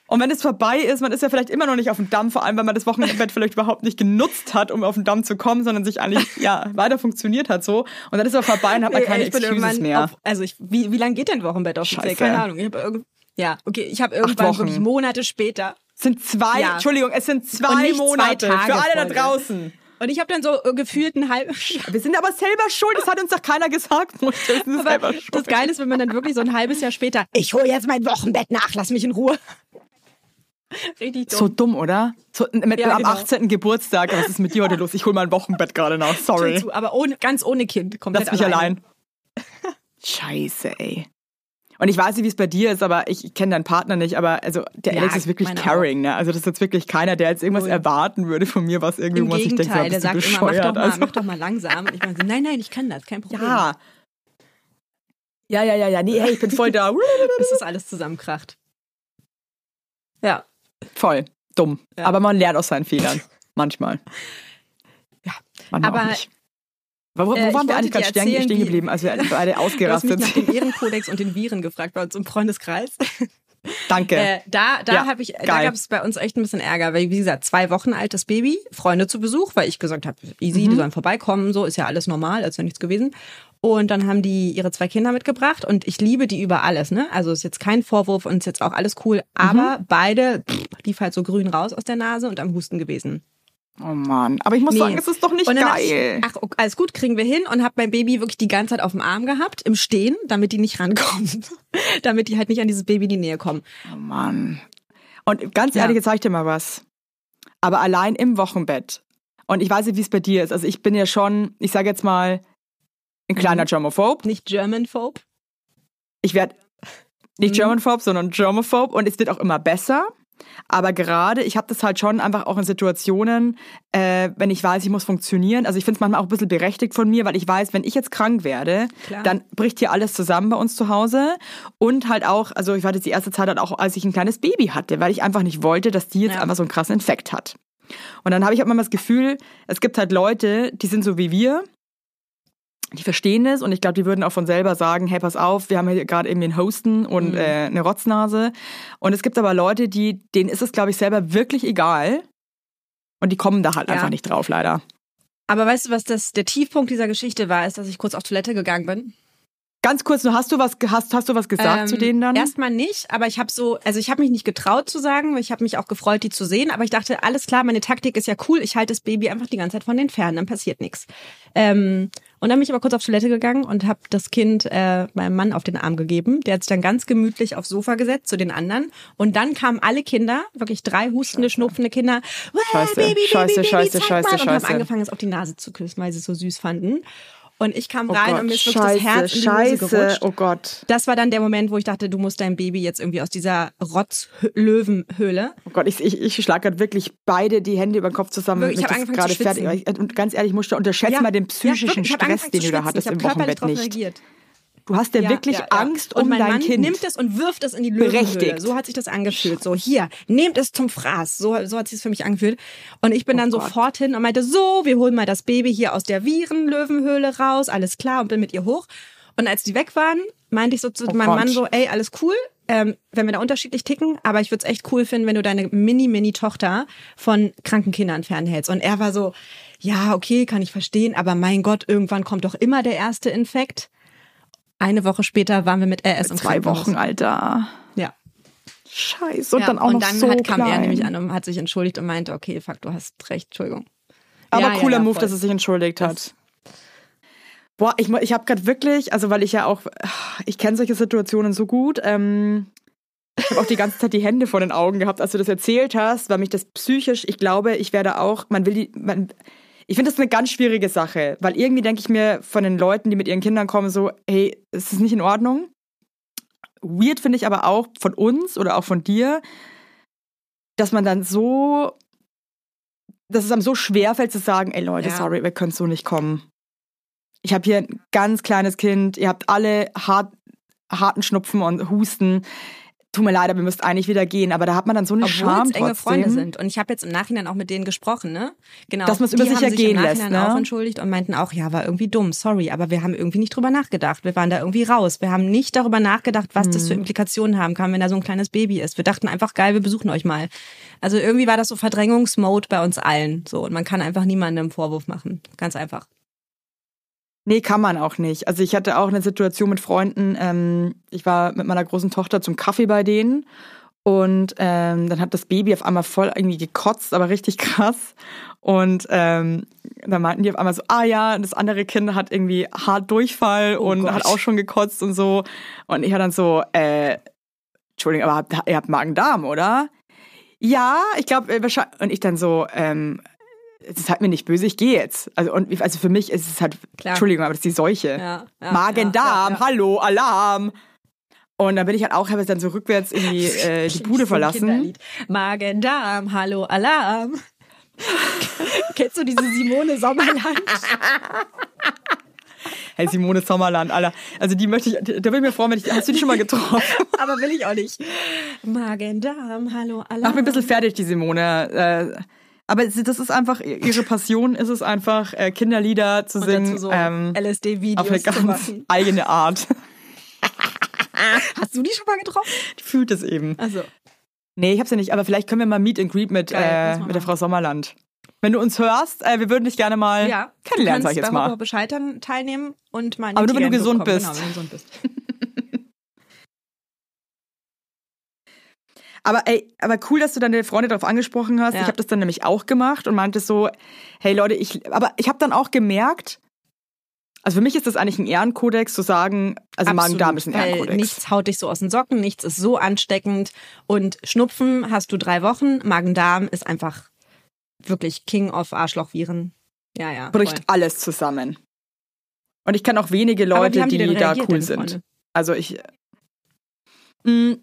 Und wenn es vorbei ist, man ist ja vielleicht immer noch nicht auf dem Damm, vor allem, weil man das Wochenbett vielleicht überhaupt nicht genutzt hat, um auf den Damm zu kommen, sondern sich eigentlich, ja, weiter funktioniert hat so. Und dann ist er vorbei und hat man Nee, keine bin Excuses mehr. Auf, also ich, wie, wie lange geht denn Wochenbett offiziell? Scheiße. Keine Ahnung. Ich habe irgend, ja, okay, ich habe irgendwann wirklich Monate später. sind zwei, Ja. Entschuldigung, es sind zwei nicht zwei Monate Tage für alle da Folge. draußen. Und ich habe dann so äh, gefühlt ein halbes Wir sind aber selber schuld, das hat uns doch keiner gesagt. Schuld. das Geile ist, wenn man dann wirklich so ein halbes Jahr später, ich hole jetzt mein Wochenbett nach, lass mich in Ruhe. Richtig dumm. So dumm, oder? So, mit, Ja, am genau. 18. Geburtstag. Was ist mit dir heute los? Ich hol mein Wochenbett gerade nach. Sorry. Aber ohne, ganz ohne Kind. Komplett Lass mich alleine. allein. Scheiße, ey. Und ich weiß nicht, wie es bei dir ist, aber ich, ich kenne deinen Partner nicht, aber also der Ja, Alex ist wirklich caring, ne? Also das ist jetzt wirklich keiner, der jetzt irgendwas Null. erwarten würde von mir, was irgendwie, Im wo man sich denkt, so, bist der sagt immer, mach doch, bescheuert. mal, also, mach doch mal langsam. Und ich meine so, nein, nein, ich kann das, kein Problem. ja. Ja, ja, ja, ja. Nee, hey, ich bin voll da. Bis das alles zusammenkracht. Ja. Voll. Dumm. Ja. Aber man lernt aus seinen Fehlern. Manchmal. Ja. Manchmal Aber. Wo, wo äh, ich waren wir eigentlich gerade stehen, stehen geblieben, als wir beide ausgerastet sind? dem Ehrenkodex und den Viren gefragt bei uns im Freundeskreis. Danke. Äh, da da Ja, habe ich, da gab es bei uns echt ein bisschen Ärger, weil wie gesagt zwei Wochen altes Baby, Freunde zu Besuch, weil ich gesagt habe, easy, Mhm. die sollen vorbeikommen, so ist ja alles normal, als wäre nichts gewesen. Und dann haben die ihre zwei Kinder mitgebracht und ich liebe die über alles, ne? Also ist jetzt kein Vorwurf und ist jetzt auch alles cool, aber beide pff, lief halt so grün raus aus der Nase und am Husten gewesen. Oh Mann. Aber ich muss Nee. sagen, es ist doch nicht geil. Ich, ach, alles gut, kriegen wir hin und hab mein Baby wirklich die ganze Zeit auf dem Arm gehabt, im Stehen, damit die nicht rankommen. damit die halt nicht an dieses Baby in die Nähe kommen. Oh Mann. Und ganz Ja. ehrlich, jetzt sag ich dir mal was. Aber allein im Wochenbett. Und ich weiß nicht, wie es bei dir ist. Also ich bin ja schon, ich sage jetzt mal, ein kleiner Mhm. Germophobe. Nicht Germanphobe. Ich werde nicht Mhm. Germanphobe, sondern Germophobe. Und es wird auch immer besser. Aber gerade, ich habe das halt schon einfach auch in Situationen, äh, wenn ich weiß, ich muss funktionieren. Also ich finde es manchmal auch ein bisschen berechtigt von mir, weil ich weiß, wenn ich jetzt krank werde, Klar. dann bricht hier alles zusammen bei uns zu Hause. Und halt auch, also ich war jetzt die erste Zeit halt auch, als ich ein kleines Baby hatte, weil ich einfach nicht wollte, dass die jetzt Ja. einfach so einen krassen Infekt hat. Und dann habe ich auch manchmal das Gefühl, es gibt halt Leute, die sind so wie wir, die verstehen das und ich glaube, die würden auch von selber sagen, hey, pass auf, wir haben hier gerade irgendwie einen Hosten und äh, eine Rotznase. Und es gibt aber Leute, die, denen ist es, glaube ich, selber wirklich egal. Und die kommen da halt Ja. einfach nicht drauf, leider. Aber weißt du, was das der Tiefpunkt dieser Geschichte war, ist, dass ich kurz auf Toilette gegangen bin. Ganz kurz, nur hast du was, hast, hast du was gesagt Ähm, zu denen dann? Erstmal nicht, aber ich habe so, also ich habe mich nicht getraut zu sagen, ich habe mich auch gefreut, die zu sehen, aber ich dachte, alles klar, meine Taktik ist ja cool, ich halte das Baby einfach die ganze Zeit von den Fernen, dann passiert nichts. Ähm, und dann bin ich aber kurz auf Toilette gegangen und habe das Kind äh, meinem Mann auf den Arm gegeben. Der hat sich dann ganz gemütlich aufs Sofa gesetzt zu den anderen. Und dann kamen alle Kinder, wirklich drei hustende, schnupfende Kinder. "Wow, Scheiße, Baby, scheiße, Baby, scheiße, Baby, zeig scheiße, mal. Und haben scheiße. angefangen, es auf die Nase zu küssen, weil sie es so süß fanden. Und ich kam oh rein Gott, und mir ist wirklich das Herz in die Hose scheiße, gerutscht. oh Gott. Das war dann der Moment, wo ich dachte, du musst dein Baby jetzt irgendwie aus dieser Rotz-Löwenhöhle. Oh Gott, ich, ich, ich schlage gerade wirklich beide die Hände über den Kopf zusammen. Ich wenn hab das angefangen zu gerade fertig. Und ganz ehrlich, musst du unterschätzen mal den psychischen hab Stress, den du da hattest ich im Wochenbett drauf nicht. reagiert. Du hast ja, wirklich ja, ja. Angst und um mein dein Mann Kind. nimmt es und wirft es in die Löwenhöhle. Berechtigt. So hat sich das angefühlt. So, hier, nehmt es zum Fraß. So, so hat sich das für mich angefühlt. Und ich bin dann Oh Gott. sofort hin und meinte, so, wir holen mal das Baby hier aus der Virenlöwenhöhle raus. Alles klar. Und bin mit ihr hoch. Und als die weg waren, meinte ich so zu Oh meinem Gott. Mann so, ey, alles cool. Ähm, wenn wir da unterschiedlich ticken, aber ich würde es echt cool finden, wenn du deine Mini-Mini-Tochter von kranken Kindern fernhältst. Und er war so, ja, okay, kann ich verstehen, aber mein Gott, irgendwann kommt doch immer der erste Infekt. Eine Woche später waren wir mit RS im Zwei. Wochen, Alter. Ja. Scheiße. Und ja. dann auch und noch dann so hat, kam klein. er nämlich an und hat sich entschuldigt und meinte, okay, fuck, du hast recht, Entschuldigung. Aber Ja, cooler ja, Move, voll. dass er sich entschuldigt hat. Boah, ich, ich habe gerade wirklich, also weil ich ja auch, ich kenne solche Situationen so gut. Ähm, ich habe auch die ganze Zeit die Hände vor den Augen gehabt, als du das erzählt hast, weil mich das psychisch, ich glaube, ich werde auch, man will die, man, ich finde das eine ganz schwierige Sache, weil irgendwie denke ich mir von den Leuten, die mit ihren Kindern kommen, so, hey, es ist nicht in Ordnung. Weird finde ich aber auch von uns oder auch von dir, dass man dann so, dass es einem so schwer fällt zu sagen, ey Leute, Ja. sorry, wir können so nicht kommen. Ich habe hier ein ganz kleines Kind, ihr habt alle hart, harten Schnupfen und Husten. Tut mir leid, aber ihr müsst eigentlich wieder gehen. Aber da hat man dann so eine Scham es enge. Freunde sind. Und ich habe jetzt im Nachhinein auch mit denen gesprochen, ne? Genau. Dass man's Die über sich ergehen im lässt, Nachhinein ne? auch entschuldigt und meinten auch, ja, war irgendwie dumm, sorry, aber wir haben irgendwie nicht drüber nachgedacht. Wir waren da irgendwie raus. Wir haben nicht darüber nachgedacht, was das für Hm. Implikationen haben kann, wenn da so ein kleines Baby ist. Wir dachten einfach, geil, wir besuchen euch mal. Also irgendwie war das so Verdrängungsmode bei uns allen. So. Und man kann einfach niemandem Vorwurf machen. Ganz einfach. Nee, kann man auch nicht. Also ich hatte auch eine Situation mit Freunden. Ähm, ich war mit meiner großen Tochter zum Kaffee bei denen und ähm, dann hat das Baby auf einmal voll irgendwie gekotzt, aber richtig krass. Und ähm, dann meinten die auf einmal so, ah ja, das andere Kind hat irgendwie hart Durchfall und Gott. hat auch schon gekotzt und so. Und ich war dann so, äh, Entschuldigung, aber habt, ihr habt Magen-Darm, oder? Ja, ich glaube, wahrscheinlich. Und ich dann so, ähm, es ist halt mir nicht böse, ich gehe jetzt. Also, und, also für mich ist es halt, Klar. Entschuldigung, aber das ist die Seuche. Ja, ja, Magen-Darm, ja, hallo, Alarm. Und dann bin ich halt auch, habe dann so rückwärts irgendwie äh, die Bude verlassen. Kinderlied. Magen, Darm, hallo, Alarm. Kennst du diese Simone Sommerland? Hey, Simone Sommerland, Alter. Also die möchte ich, da bin ich mir freuen, wenn ich, hast du die schon mal getroffen? Aber will ich auch nicht. Magen, Darm, hallo, Alarm. Mach mir ein bisschen fertig, die Simone. Äh, aber das ist einfach, ihre Passion ist es einfach, äh, Kinderlieder zu singen. so ähm, LSD-Videos auf eine ganz eigene Art. Hast du die schon mal getroffen? Die fühlt es eben. Also, Nee, ich hab's ja nicht, aber vielleicht können wir mal Meet and Greet mit, Geil, äh, mit der. Frau Sommerland. Wenn du uns hörst, äh, wir würden dich gerne mal ja. kennenlernen, sag ich jetzt mal. Hoppe Scheitern teilnehmen und mal Aber nur, wenn du gesund bekommen. bist. Genau, wenn du gesund bist. Aber ey, aber cool, dass du deine Freunde darauf angesprochen hast. Ja. Ich habe das dann nämlich auch gemacht und meinte so, hey Leute, ich, aber ich habe dann auch gemerkt, also für mich ist das eigentlich ein Ehrenkodex zu sagen, also Magen-Darm ist ein weil Ehrenkodex. Nichts haut dich so aus den Socken, nichts ist so ansteckend. Und Schnupfen hast du drei Wochen, Magen-Darm ist einfach wirklich King of Arschlochviren. Ja, ja. bricht voll. alles zusammen. Und ich kenne auch wenige Leute, die, die denn da cool sind. Also ich. Mh,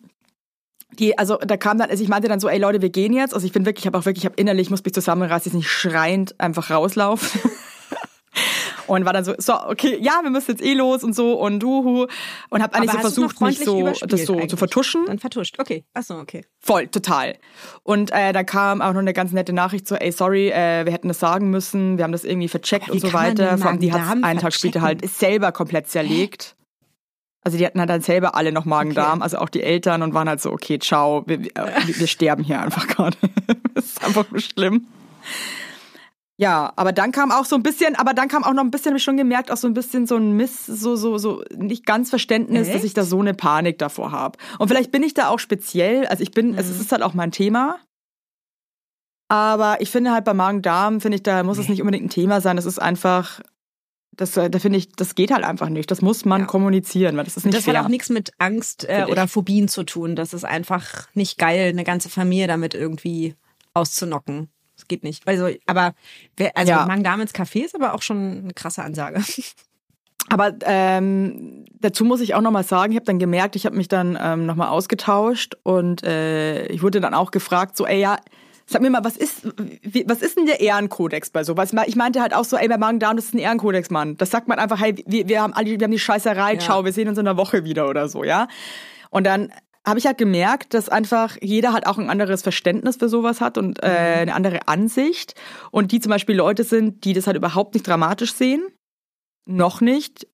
die, also da kam dann, also ich meinte dann so, ey Leute, wir gehen jetzt. Also ich bin wirklich, ich habe auch wirklich, ich habe innerlich, ich muss mich zusammenreißen, jetzt nicht schreiend einfach rauslaufen. und war dann so, so, okay, ja, wir müssen jetzt eh los und so und uhu. Und habe eigentlich Aber so versucht, mich so, das so zu vertuschen. Dann vertuscht. Okay. Achso, okay. Voll, total. Und äh, da kam auch noch eine ganz nette Nachricht so, ey, sorry, äh, wir hätten das sagen müssen, wir haben das irgendwie vercheckt und so weiter. Vor allem, die hat einen Tag später halt selber komplett zerlegt. Also die hatten halt dann selber alle noch Magen-Darm, also auch die Eltern und waren halt so, okay, ciao, wir, wir, wir sterben hier einfach gerade. das ist einfach nur schlimm. Ja, aber dann kam auch so ein bisschen, aber dann kam auch noch ein bisschen, habe ich schon gemerkt, auch so ein bisschen so ein Miss, so, so, so nicht ganz Verständnis, dass ich da so eine Panik davor habe. Und vielleicht bin ich da auch speziell, also ich bin, Mhm. es ist halt auch mein Thema. Aber ich finde halt bei Magen-Darm, finde ich, da muss es nicht unbedingt ein Thema sein. Das ist einfach, das, äh, da finde ich, das geht halt einfach nicht. Das muss man Ja. kommunizieren, weil das ist nicht das fair. hat auch nichts mit Angst äh, oder Phobien zu tun. Das ist einfach nicht geil, eine ganze Familie damit irgendwie auszunocken. Das geht nicht. Also, aber wer, also Ja. Magen-Darm ins Café ist aber auch schon eine krasse Ansage. Aber ähm, dazu muss ich auch nochmal sagen, ich habe dann gemerkt, ich habe mich dann ähm, nochmal ausgetauscht und äh, ich wurde dann auch gefragt, so, ey, ja, sag mir mal, was ist, was ist denn der Ehrenkodex bei sowas? Ich meinte halt auch so, ey, bei Magen-Darm, das ist ein Ehrenkodex, Mann. Das sagt man einfach, hey, wir, wir haben alle, wir haben die Scheißerei, Ja. ciao, wir sehen uns in einer Woche wieder oder so, ja. Und dann habe ich halt gemerkt, dass einfach jeder halt auch ein anderes Verständnis für sowas hat und äh, eine andere Ansicht. Und die zum Beispiel Leute sind, die das halt überhaupt nicht dramatisch sehen. Noch nicht.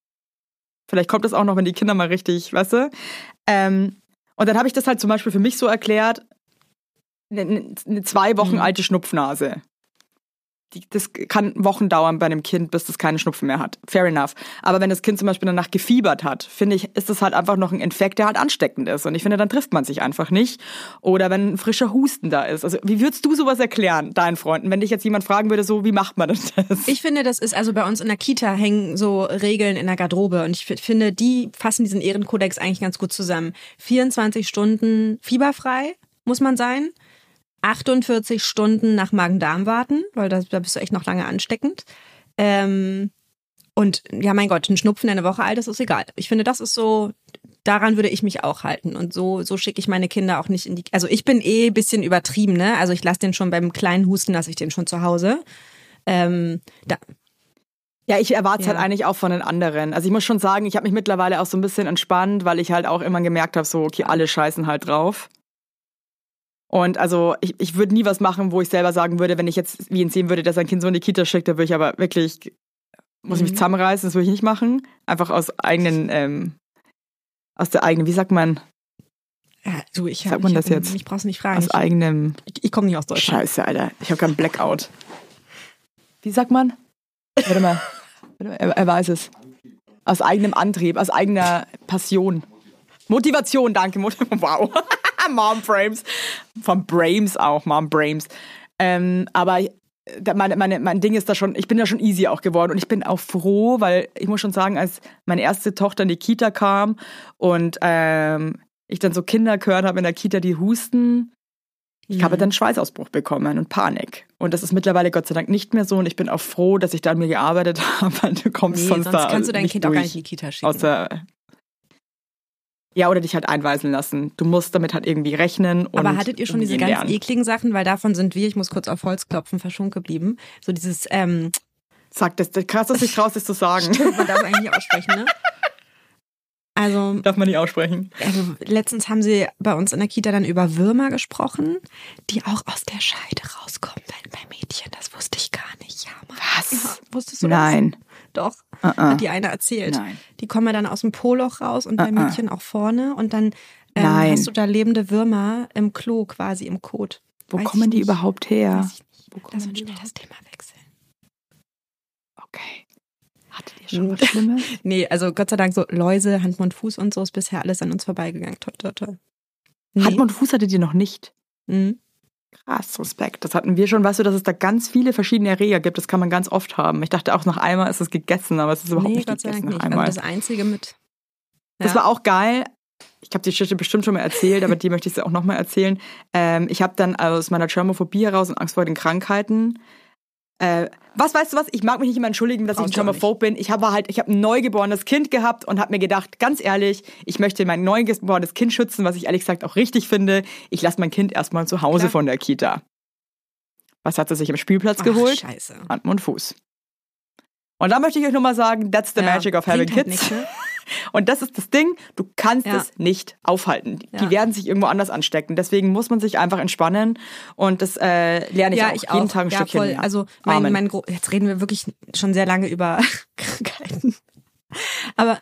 Vielleicht kommt das auch noch, wenn die Kinder mal richtig, weißt du? Ähm, und dann habe ich das halt zum Beispiel für mich so erklärt, eine, eine zwei Wochen alte Schnupfnase. Die, das kann Wochen dauern bei einem Kind, bis das keine Schnupfen mehr hat. Fair enough. Aber wenn das Kind zum Beispiel danach gefiebert hat, finde ich, ist das halt einfach noch ein Infekt, der halt ansteckend ist. Und ich finde, dann trifft man sich einfach nicht. Oder wenn ein frischer Husten da ist. Also, wie würdest du sowas erklären, deinen Freunden? Wenn dich jetzt jemand fragen würde, so, wie macht man das? Ich finde, das ist also bei uns in der Kita hängen so Regeln in der Garderobe und ich fi- finde, die fassen diesen Ehrenkodex eigentlich ganz gut zusammen. 24 Stunden fieberfrei muss man sein. 48 Stunden nach Magen-Darm warten, weil da, da bist du echt noch lange ansteckend. Ähm, und ja, mein Gott, ein Schnupfen, der eine Woche alt ist, ist egal. Ich finde, das ist so, daran würde ich mich auch halten. Und so, so schicke ich meine Kinder auch nicht in die. Also ich bin eh ein bisschen übertrieben, ne? Also ich lasse den schon beim kleinen Husten, lasse ich den schon zu Hause. Ähm, da, Ja, ich erwarte es Ja. halt eigentlich auch von den anderen. Also ich muss schon sagen, ich habe mich mittlerweile auch so ein bisschen entspannt, weil ich halt auch immer gemerkt habe, so, okay, alle scheißen halt drauf. Und also ich, ich würde nie was machen, wo ich selber sagen würde, wenn ich jetzt wie ihn sehen würde, dass sein Kind so in die Kita schickt, da würde ich aber wirklich, muss ich mich Mhm. zusammenreißen, das würde ich nicht machen. Einfach aus eigenen, ähm, aus der eigenen, wie sagt man, ja, du, ich, Sagt man ich, das jetzt? Ich brauch's nicht fragen. aus Ich, eigenem, ich, ich komme nicht aus Deutschland. Scheiße, Alter, ich habe keinen Blackout. Wie sagt man? Warte mal, Warte mal, er, er weiß es. Aus eigenem Antrieb, aus eigener Passion. Motivation, danke. Wow. Mom Frames. Von Brames auch, Mom Brames. Ähm, aber da- meine, meine, mein Ding ist da schon, ich bin da schon easy auch geworden und ich bin auch froh, weil ich muss schon sagen, als meine erste Tochter in die Kita kam und ähm, ich dann so Kinder gehört habe in der Kita, die husten, ich Mhm. habe dann Schweißausbruch bekommen und Panik. Und das ist mittlerweile Gott sei Dank nicht mehr so und ich bin auch froh, dass ich da an mir gearbeitet habe, du kommst Nee, sonst, sonst da kannst du dein Kind auch gar durch. nicht in die Kita schicken. Außer ja, oder dich halt einweisen lassen. Du musst damit halt irgendwie rechnen. Und Aber hattet ihr schon diese ganz lernen. ekligen Sachen? Weil davon sind wir, ich muss kurz auf Holz klopfen, verschont geblieben. So dieses, ähm, Sag das, das krass, dass ich raus ist zu sagen. man darf eigentlich nicht aussprechen, ne? Also, Darf man nicht aussprechen. also, letztens haben sie bei uns in der Kita dann über Würmer gesprochen, die auch aus der Scheide rauskommen bei, bei Mädchen. Das wusste ich gar nicht. Ja, Mann. Was? Ja, wusstest du Nein. das? Doch. Uh-uh. Hat die eine erzählt. Nein. Die kommen ja dann aus dem Po-Loch raus und bei Uh-uh. Mädchen auch vorne und dann ähm, hast du da lebende Würmer im Klo quasi im Kot. Wo Weiß kommen die nicht. überhaupt her? Wo kommen Lass uns schnell das Thema wechseln. Okay. Hattet ihr schon was Schlimmes? Nee, also Gott sei Dank so Läuse, Hand, Mund, Fuß und so ist bisher alles an uns vorbeigegangen. Toi, toi, toi. Nee. Hand und Fuß hattet ihr noch nicht. Mhm. Krass, Respekt. Das hatten wir schon. Weißt du, dass es da ganz viele verschiedene Erreger gibt? Das kann man ganz oft haben. Ich dachte auch, nach einmal ist es gegessen, aber es ist überhaupt Nee, nicht Gott gegessen nach nicht. Also einmal. das Einzige mit. Das Ja. war auch geil. Ich habe die Geschichte bestimmt schon mal erzählt, aber die möchte ich auch nochmal erzählen. Ähm, ich habe dann aus meiner Germophobie heraus und Angst vor den Krankheiten Äh, was weißt du was? Ich mag mich nicht immer entschuldigen, dass Brauchst ich ein Germaphob bin. Ich habe halt, ich habe ein neugeborenes Kind gehabt und habe mir gedacht, ganz ehrlich, ich möchte mein neugeborenes Kind schützen, was ich ehrlich gesagt auch richtig finde. Ich lasse mein Kind erstmal zu Hause Klar. von der Kita. Was hat sie sich am Spielplatz Ach, geholt? Scheiße. Hand und Fuß. Und da möchte ich euch nur mal sagen, that's the Ja, magic of having halt kids. ne? Und das ist das Ding, du kannst Ja. es nicht aufhalten. Die Ja. werden sich irgendwo anders anstecken. Deswegen muss man sich einfach entspannen und das äh, lerne ich ja, auch ich jeden auch. Tag ein ja, Stückchen voll. mehr. Also mein, mein Gro jetzt reden wir wirklich schon sehr lange über Krankheiten. Aber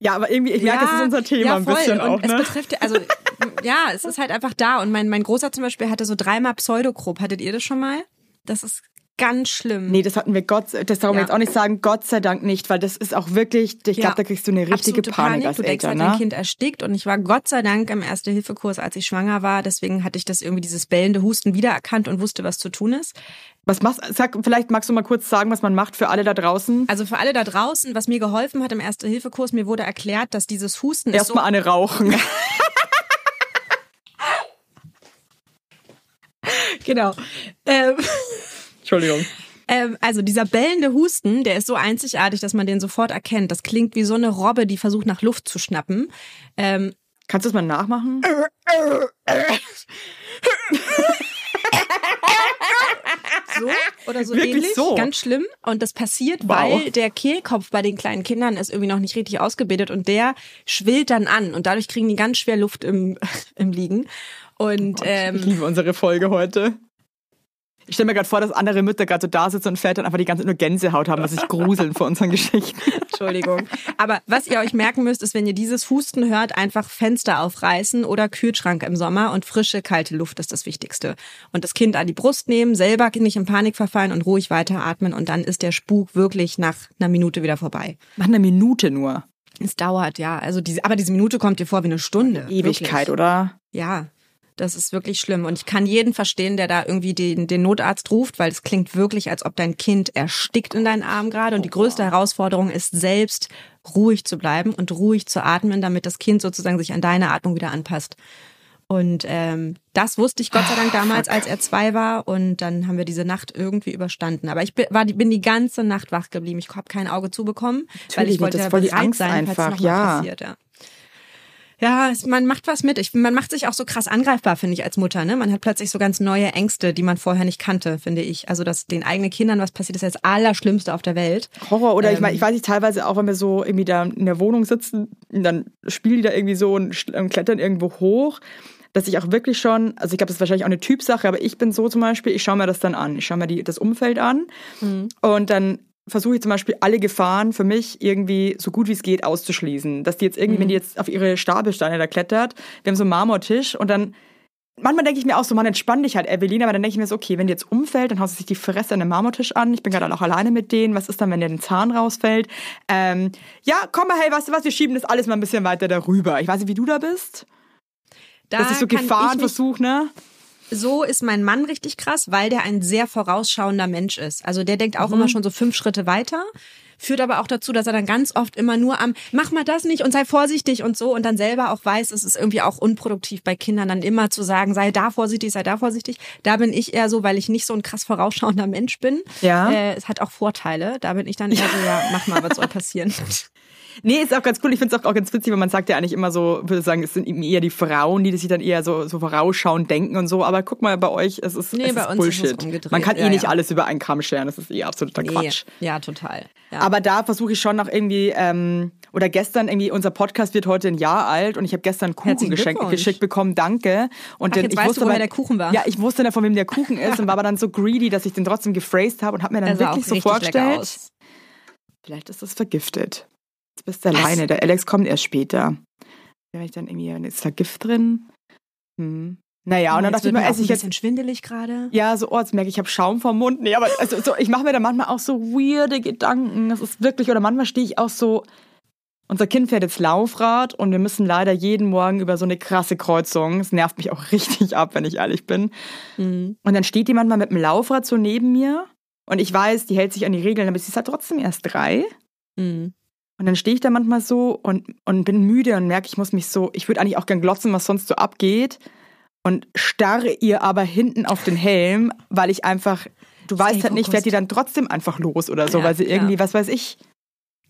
ja, aber irgendwie, ich merke, das ist unser Thema ja, ein voll. bisschen und auch. Es Ne? betrifft ja- also ja, es ist halt einfach da. Und mein mein Großer zum Beispiel hatte so dreimal Pseudogrop. Hattet ihr das schon mal? Das ist ganz schlimm. Nee, das hatten wir Gott, das darum Ja. jetzt auch nicht sagen, Gott sei Dank nicht, weil das ist auch wirklich, ich Ja. glaube, da kriegst du eine richtige Absolute Panik, als Du denkst Eltern, halt, dein ne? Kind erstickt und ich war Gott sei Dank im Erste-Hilfe-Kurs, als ich schwanger war. Deswegen hatte ich das irgendwie dieses bellende Husten wiedererkannt und wusste, was zu tun ist. Was machst, sag, vielleicht magst du mal kurz sagen, was man macht für alle da draußen. Also für alle da draußen, was mir geholfen hat im Erste-Hilfe-Kurs, mir wurde erklärt, dass dieses Husten ist so, Erstmal eine rauchen. genau. Ähm, Entschuldigung. ähm, also dieser bellende Husten, der ist so einzigartig, dass man den sofort erkennt. Das klingt wie so eine Robbe, die versucht nach Luft zu schnappen. Ähm, Kannst du es mal nachmachen? so oder so Wirklich ähnlich. so? Ganz schlimm. Und das passiert, Wow. weil der Kehlkopf bei den kleinen Kindern ist irgendwie noch nicht richtig ausgebildet und der schwillt dann an und dadurch kriegen die ganz schwer Luft im, im Liegen. Und Ich ähm, liebe unsere Folge heute. Ich stelle mir gerade vor, dass andere Mütter gerade so da sitzen und Väter einfach die ganze Zeit nur Gänsehaut haben, was sich gruseln vor unseren Geschichten. Entschuldigung. Aber was ihr euch merken müsst, ist, wenn ihr dieses Husten hört, einfach Fenster aufreißen oder Kühlschrank im Sommer und frische, kalte Luft ist das Wichtigste. Und das Kind an die Brust nehmen, selber nicht in Panik verfallen und ruhig weiteratmen und dann ist der Spuk wirklich nach einer Minute wieder vorbei. Nach einer Minute nur. Es dauert, ja. Also diese, aber diese Minute kommt dir vor wie eine Stunde. Ewigkeit, wirklich. oder? Ja. Das ist wirklich schlimm. Und ich kann jeden verstehen, der da irgendwie den, den Notarzt ruft, weil es klingt wirklich, als ob dein Kind erstickt in deinen Arm gerade. Und die größte Herausforderung ist, selbst ruhig zu bleiben und ruhig zu atmen, damit das Kind sozusagen sich an deine Atmung wieder anpasst. Und ähm, das wusste ich Gott sei Dank damals, als er zwei war. Und dann haben wir diese Nacht irgendwie überstanden. Aber ich bin, war, bin die ganze Nacht wach geblieben. Ich habe kein Auge zubekommen, weil Natürlich ich wollte das voll die bereit Angst sein, falls einfach, ja. passiert. Ja. Ja, es, man macht was mit. Ich, man macht sich auch so krass angreifbar, finde ich, als Mutter. Ne? Man hat plötzlich so ganz neue Ängste, die man vorher nicht kannte, finde ich. Also, dass den eigenen Kindern was passiert, ist ja das Allerschlimmste auf der Welt. Horror. Oder ich Ähm. meine, ich weiß nicht, teilweise auch, wenn wir so irgendwie da in der Wohnung sitzen, und dann spielen die da irgendwie so und und klettern irgendwo hoch. Dass ich auch wirklich schon, also ich glaube, das ist wahrscheinlich auch eine Typsache, aber ich bin so zum Beispiel, ich schaue mir das dann an. Ich schaue mir die, das Umfeld an und dann versuche ich zum Beispiel alle Gefahren für mich irgendwie so gut wie es geht auszuschließen. Dass die jetzt irgendwie, wenn die jetzt auf ihre Stabelsteine da klettert, wir haben so einen Marmortisch und dann manchmal denke ich mir auch so, man entspann dich halt, Evelyn, aber dann denke ich mir so, okay, wenn die jetzt umfällt, dann haut sie sich die Fresse an den Marmortisch an. Ich bin gerade auch alleine mit denen. Was ist dann, wenn dir ein Zahn rausfällt? Ähm, ja, komm mal, hey, weißt du was, wir schieben das alles mal ein bisschen weiter darüber. Ich weiß nicht, wie du da bist. Da Dass ich so kann Gefahren mich- versuche, ne? So ist mein Mann richtig krass, weil der ein sehr vorausschauender Mensch ist. Also der denkt auch Mhm. immer schon so fünf Schritte weiter. Führt aber auch dazu, dass er dann ganz oft immer nur am, mach mal das nicht und sei vorsichtig und so und dann selber auch weiß, es ist irgendwie auch unproduktiv bei Kindern dann immer zu sagen, sei da vorsichtig, sei da vorsichtig. Da bin ich eher so, weil ich nicht so ein krass vorausschauender Mensch bin. Ja. Äh, es hat auch Vorteile. Da bin ich dann eher so, ja, mach mal, was soll passieren. Nee, ist auch ganz cool. Ich finde es auch, auch ganz witzig, weil man sagt ja eigentlich immer so, würde sagen, es sind eben eher die Frauen, die sich dann eher so, so vorausschauend denken und so. Aber guck mal, bei euch, es ist, Nee, es ist ist Bullshit. umgedreht. man kann eh Ja, nicht ja. alles über einen Kamm scheren. Das ist eh absoluter Quatsch. Ja, total. Ja. Aber da versuche ich schon noch irgendwie, ähm, oder gestern irgendwie, unser Podcast wird heute ein Jahr alt und ich habe gestern Kuchen geschenkt, geschickt bekommen, danke. Und Ach, jetzt ich weißt wusste du, woher der Kuchen war. Ja, ich wusste dann, von wem der Kuchen ist und war aber dann so greedy, dass ich den trotzdem gephrased habe und habe mir dann auch wirklich so vorgestellt, vielleicht ist das vergiftet. Jetzt bist du alleine, der Alex kommt erst später. Wenn ich dann irgendwie, ist da Gift drin? Hm. Naja, und dann dachte ich mir, esse ein ich jetzt bisschen schwindelig gerade. ja, so, oh, jetzt merke ich, ich habe Schaum vom Mund. Nee, aber also, so, ich mache mir da manchmal auch so weirde Gedanken. Das ist wirklich, oder manchmal stehe ich auch so, unser Kind fährt jetzt Laufrad und wir müssen leider jeden Morgen über so eine krasse Kreuzung. Es nervt mich auch richtig ab, wenn ich ehrlich bin. Mhm. Und dann steht die manchmal mit dem Laufrad so neben mir und ich weiß, die hält sich an die Regeln, aber sie ist halt trotzdem erst drei. Mhm. Und dann stehe ich da manchmal so und, und bin müde und merke, ich muss mich so, ich würde eigentlich auch gern glotzen, was sonst so abgeht. Und starre ihr aber hinten auf den Helm, weil ich einfach du weißt halt nicht, fährt die dann trotzdem einfach los oder so, Ja, weil sie irgendwie, was weiß ich.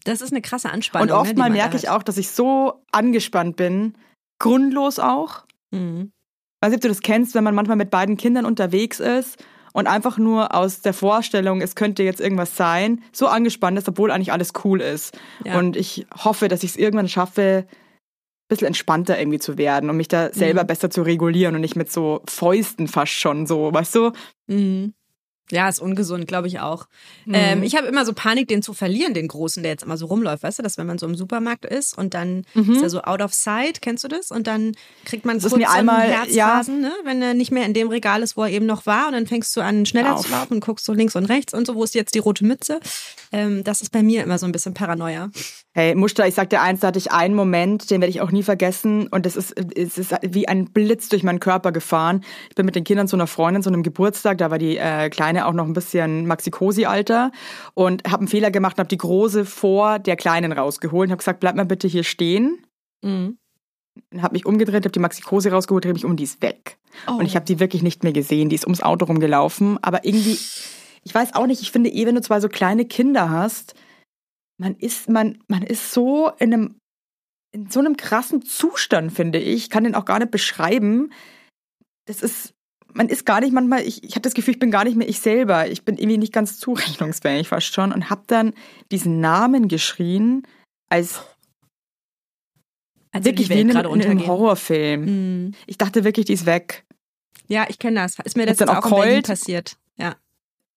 Das ist eine krasse Anspannung. Und oft ne, mal merke ich auch, dass ich so angespannt bin, grundlos auch. Mhm. weiß nicht, ob du das kennst, wenn man manchmal mit beiden Kindern unterwegs ist und einfach nur aus der Vorstellung, es könnte jetzt irgendwas sein, so angespannt ist, obwohl eigentlich alles cool ist. Ja. Und ich hoffe, dass ich es irgendwann schaffe, ein bisschen entspannter irgendwie zu werden und mich da selber Mhm. besser zu regulieren und nicht mit so Fäusten fast schon so, weißt du? Mhm. Ja, ist ungesund, glaube ich auch. Mhm. Ähm, ich habe immer so Panik, den zu verlieren, den Großen, der jetzt immer so rumläuft, weißt du, dass wenn man so im Supermarkt ist und dann ist er so out of sight, kennst du das? Und dann kriegt man Mhm. Das kurz mir so einen einmal- Herzrasen, ne? wenn er nicht mehr in dem Regal ist, wo er eben noch war und dann fängst du an, schneller Auf. zu laufen und guckst so links und rechts und so, wo ist jetzt die rote Mütze? Ähm, das ist bei mir immer so ein bisschen Paranoia. Hey, Muster, ich sag dir eins, da hatte ich einen Moment, den werde ich auch nie vergessen. Und das ist, es ist wie ein Blitz durch meinen Körper gefahren. Ich bin mit den Kindern zu einer Freundin zu einem Geburtstag, da war die äh, Kleine auch noch ein bisschen Maxikosi-Alter und habe einen Fehler gemacht und habe die Große vor der Kleinen rausgeholt und habe gesagt, bleib mal bitte hier stehen. Mhm. Habe mich umgedreht, habe die Maxikosi rausgeholt, drehe mich um und die ist weg. Oh. Und ich habe die wirklich nicht mehr gesehen. Die ist ums Auto rumgelaufen. Aber irgendwie, ich weiß auch nicht, ich finde eh, wenn du zwei so kleine Kinder hast, man ist, man, man ist so in einem, in so einem krassen Zustand, finde ich. Ich kann den auch gar nicht beschreiben. Das ist, man ist gar nicht manchmal, ich, ich habe das Gefühl, ich bin gar nicht mehr ich selber. Ich bin irgendwie nicht ganz zurechnungsfähig fast schon und habe dann diesen Namen geschrien, als Als würde wirklich wie in einem, in. Horrorfilm. Mhm. Ich dachte wirklich, die ist weg. Ja, ich kenne das. Ist mir das auch, auch passiert. Ja.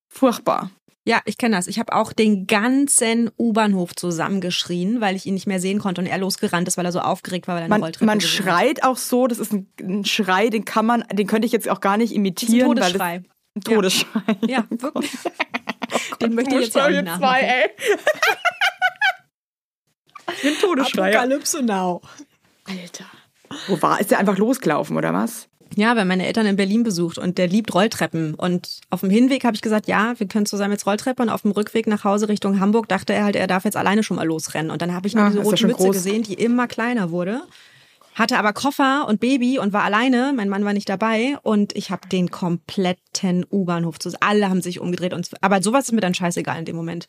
Furchtbar. Ja, ich kenne das. Ich habe auch den ganzen U-Bahnhof zusammengeschrien, weil ich ihn nicht mehr sehen konnte und er losgerannt ist, weil er so aufgeregt war, weil er eine Man, Rolltreppe man schreit auch so, das ist ein, ein Schrei, den kann man, den könnte ich jetzt auch gar nicht Das ist ein imitieren, weil Todesschrei. das ein Todesschrei. Ja, wirklich. Den möchte ich jetzt ja auch nicht nachmachen. zwei, ey. ein Todesschrei. ja. Apokalypse now. Alter. Wo war? Ist der einfach losgelaufen, oder was? Ja, weil meine Eltern in Berlin besucht und der liebt Rolltreppen. Und auf dem Hinweg habe ich gesagt, ja, wir können zusammen jetzt Rolltreppe. Und auf dem Rückweg nach Hause Richtung Hamburg dachte er halt, er darf jetzt alleine schon mal losrennen. Und dann habe ich nur Ah, diese rote Mütze groß. gesehen, die immer kleiner wurde. Hatte aber Koffer und Baby und war alleine. Mein Mann war nicht dabei. Und ich habe den kompletten U-Bahnhof zu. Alle haben sich umgedreht. Und, aber sowas ist mir dann scheißegal in dem Moment.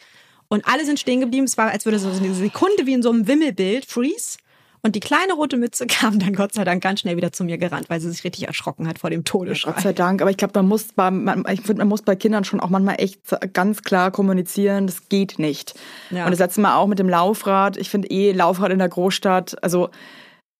Und alle sind stehen geblieben. Es war, als würde so eine Sekunde wie in so einem Wimmelbild freeze. Und die kleine rote Mütze kam dann Gott sei Dank ganz schnell wieder zu mir gerannt, weil sie sich richtig erschrocken hat vor dem Todesschrei. Gott sei Dank. Aber ich glaube, man muss bei, man, ich finde, man muss bei Kindern schon auch manchmal echt ganz klar kommunizieren, das geht nicht. Ja. Und das letzte Mal auch mit dem Laufrad. Ich finde eh Laufrad in der Großstadt, also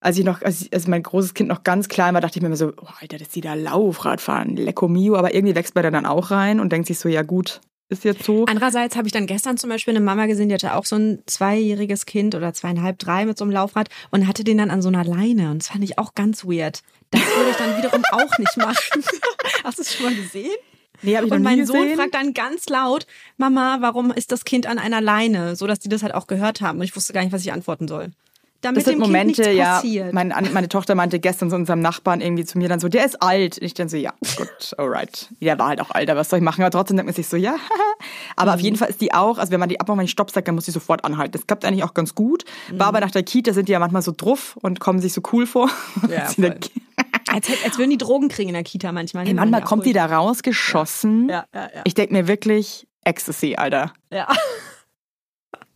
als ich noch, als, ich, als mein großes Kind noch ganz klein war, dachte ich mir immer so, oh, Alter, dass die da Laufrad fahren, lecco mio. Aber irgendwie wächst man da dann auch rein und denkt sich so, ja gut, ist jetzt so. Andererseits habe ich dann gestern zum Beispiel eine Mama gesehen, die hatte auch so ein zweijähriges Kind oder zweieinhalb, drei mit so einem Laufrad und hatte den dann an so einer Leine. Und das fand ich auch ganz weird. Das würde ich dann wiederum auch nicht machen. Hast du es schon mal gesehen? Nee, hab ich Und mein Sohn fragt dann ganz laut, Mama, warum ist das Kind an einer Leine? So dass die das halt auch gehört haben. Und ich wusste gar nicht, was ich antworten soll. Damit Das sind Momente, ja. Mein, meine Tochter meinte gestern zu unserem Nachbarn irgendwie zu mir dann so, der ist alt. Und ich dann so, ja, gut, alright. Der war halt auch alt, aber was soll ich machen? Aber trotzdem denkt man sich so, ja. aber Mhm. auf jeden Fall ist die auch, also wenn man die abmacht, wenn die Stopp sagt, dann muss die sofort anhalten. Das klappt eigentlich auch ganz gut. Mhm. War aber nach der Kita sind die ja manchmal so druff und kommen sich so cool vor. Ja, als, als würden die Drogen kriegen in der Kita manchmal. Ey, manchmal kommt die da rausgeschossen. Ja, ja, ja. Ich denk mir wirklich, Ecstasy, Alter. Ja.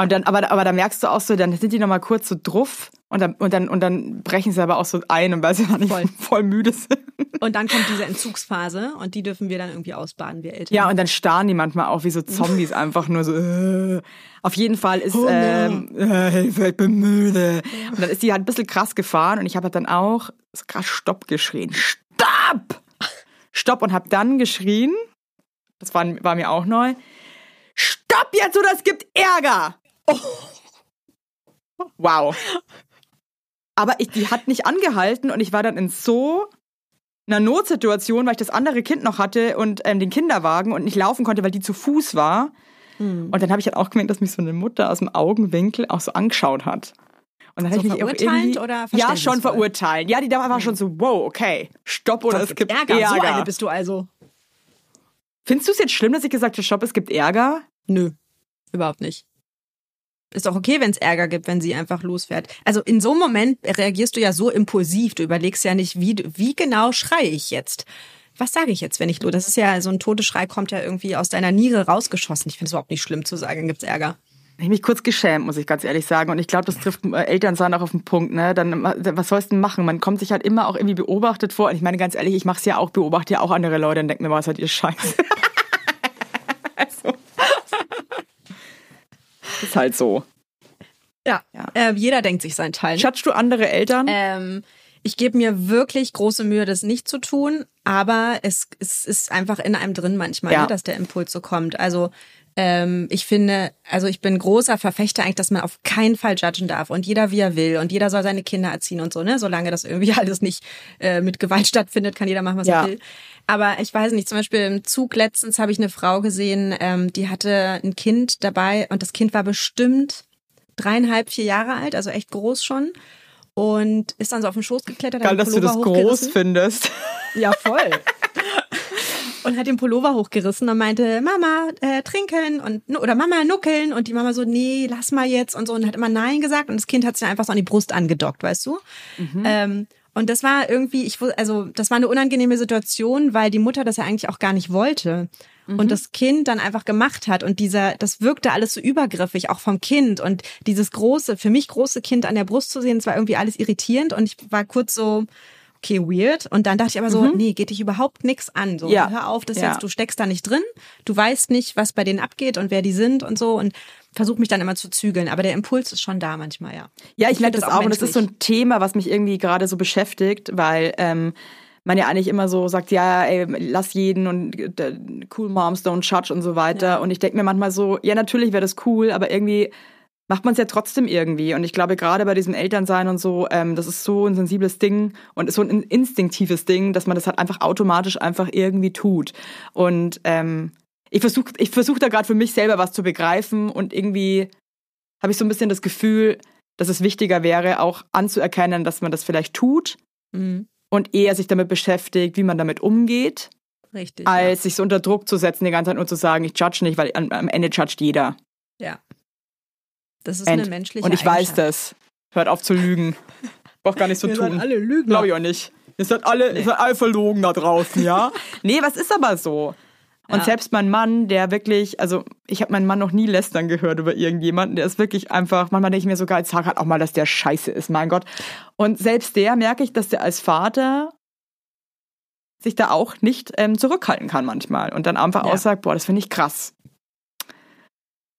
Und dann, aber, aber da merkst du auch so, dann sind die nochmal kurz so druff und dann, und dann, und dann brechen sie aber auch so ein und weil sie nicht Voll. voll, müde sind. Und dann kommt diese Entzugsphase und die dürfen wir dann irgendwie ausbaden, wir Eltern. Ja, und dann starren die manchmal auch wie so Zombies einfach nur so. Äh. Auf jeden Fall ist ähm, äh, Hilfe, ich bin müde. Und dann ist die halt ein bisschen krass gefahren und ich habe halt dann auch so krass Stopp geschrien. Stopp! Stopp und habe dann geschrien. Das war, war mir auch neu. Stopp jetzt oder es gibt Ärger! Wow. Aber ich, die hat nicht angehalten und ich war dann in so einer Notsituation, weil ich das andere Kind noch hatte und ähm, den Kinderwagen und nicht laufen konnte, weil die zu Fuß war. Und dann habe ich halt auch gemerkt, dass mich so eine Mutter aus dem Augenwinkel auch so angeschaut hat. Und dann So habe ich mich auch irgendwie, oder Ja, schon verurteilen. Ja, die da war schon so, wow, okay, stopp oder es gibt Ärger. Ärger. So eine bist du also. Findest du es jetzt schlimm, dass ich gesagt habe, stopp, es gibt Ärger? Nö, überhaupt nicht. Ist doch okay, wenn es Ärger gibt, wenn sie einfach losfährt. Also in so einem Moment reagierst du ja so impulsiv. Du überlegst ja nicht, wie, wie genau schreie ich jetzt. was sage ich jetzt, wenn ich lo? Das ist ja so ein Todesschrei kommt ja irgendwie aus deiner Niere rausgeschossen. Ich finde es überhaupt nicht schlimm zu sagen, gibt's Ärger. Ich mich kurz geschämt, muss ich ganz ehrlich sagen. Und ich glaube, das trifft äh, Elternsein auch auf den Punkt. Ne? Dann, was sollst du denn machen? Man kommt sich halt immer auch irgendwie beobachtet vor. Und ich meine ganz ehrlich, ich mache es ja auch, beobachte ja auch andere Leute und denke mir, was seid ihr Scheiße? also. Ist halt so. Ja, Ja. Äh, jeder denkt sich seinen Teil. ne? Judgst du andere Eltern? Ähm, ich gebe mir wirklich große Mühe, das nicht zu tun, aber es, es ist einfach in einem drin manchmal, Ja. ne, dass der Impuls so kommt. Also ähm, ich finde, also ich bin großer Verfechter eigentlich, dass man auf keinen Fall judgen darf und jeder wie er will und jeder soll seine Kinder erziehen und so, ne? Solange das irgendwie alles nicht äh, mit Gewalt stattfindet, kann jeder machen, was Ja. er will. Aber ich weiß nicht, zum Beispiel im Zug letztens habe ich eine Frau gesehen, ähm, die hatte ein Kind dabei und das Kind war bestimmt dreieinhalb, vier Jahre alt, also echt groß schon. Und ist dann so auf den Schoß geklettert. hat Geil, dass du das groß findest. Ja, voll. und hat den Pullover hochgerissen und meinte, Mama, äh, trinken und oder Mama nuckeln und die Mama so, nee, lass mal jetzt und so und hat immer Nein gesagt und das Kind hat sich einfach so an die Brust angedockt, weißt du? Ähm, und das war irgendwie, ich also das war eine unangenehme Situation, weil die Mutter das ja eigentlich auch gar nicht wollte. Und das Kind dann einfach gemacht hat. Und dieser, das wirkte alles so übergriffig, auch vom Kind. Und dieses große, für mich große Kind an der Brust zu sehen, das war irgendwie alles irritierend. Und ich war kurz so, okay, weird. Und dann dachte ich aber so, nee, geht dich überhaupt nix an. So, Mhm. Ja. hör auf, das Ja. jetzt, du steckst da nicht drin, du weißt nicht, was bei denen abgeht und wer die sind und so und versuch mich dann immer zu zügeln. Aber der Impuls ist schon da manchmal, ja. Ja, ich, Ich merke das das auch. Und das ist so ein Thema, was mich irgendwie gerade so beschäftigt, weil ähm, man ja eigentlich immer so sagt, ja, ey, lass jeden und äh, cool Moms don't judge und so weiter. Und ich denke mir manchmal so, ja, natürlich wäre das cool, aber irgendwie macht man es ja trotzdem irgendwie. Und ich glaube, gerade bei diesem Elternsein und so, ähm, das ist so ein sensibles Ding und ist so ein instinktives Ding, dass man das halt einfach automatisch einfach irgendwie tut. Und ähm, ich versuche ich versuch da gerade für mich selber was zu begreifen und irgendwie habe ich so ein bisschen das Gefühl, dass es wichtiger wäre, auch anzuerkennen, dass man das vielleicht tut Mhm. und eher sich damit beschäftigt, wie man damit umgeht, Richtig. als sich so unter Druck zu setzen, die ganze Zeit nur zu sagen, ich judge nicht, weil am, am Ende judgt jeder. ja. Das ist And- eine menschliche Und ich weiß das. Hört auf zu lügen. Braucht gar nicht so Ihr tun. seid alle Lügner. Glaube ich auch nicht. Ihr seid alle, ihr seid alle verlogen da draußen, ja? nee, was ist aber so? Und Ja. selbst mein Mann, der wirklich, also ich habe meinen Mann noch nie lästern gehört über irgendjemanden, der ist wirklich einfach, manchmal denke ich mir sogar, jetzt sag halt auch mal, dass der scheiße ist, mein Gott. Und selbst der merke ich, dass der als Vater sich da auch nicht ähm, zurückhalten kann manchmal und dann einfach Ja. aussagt, boah, das finde ich krass.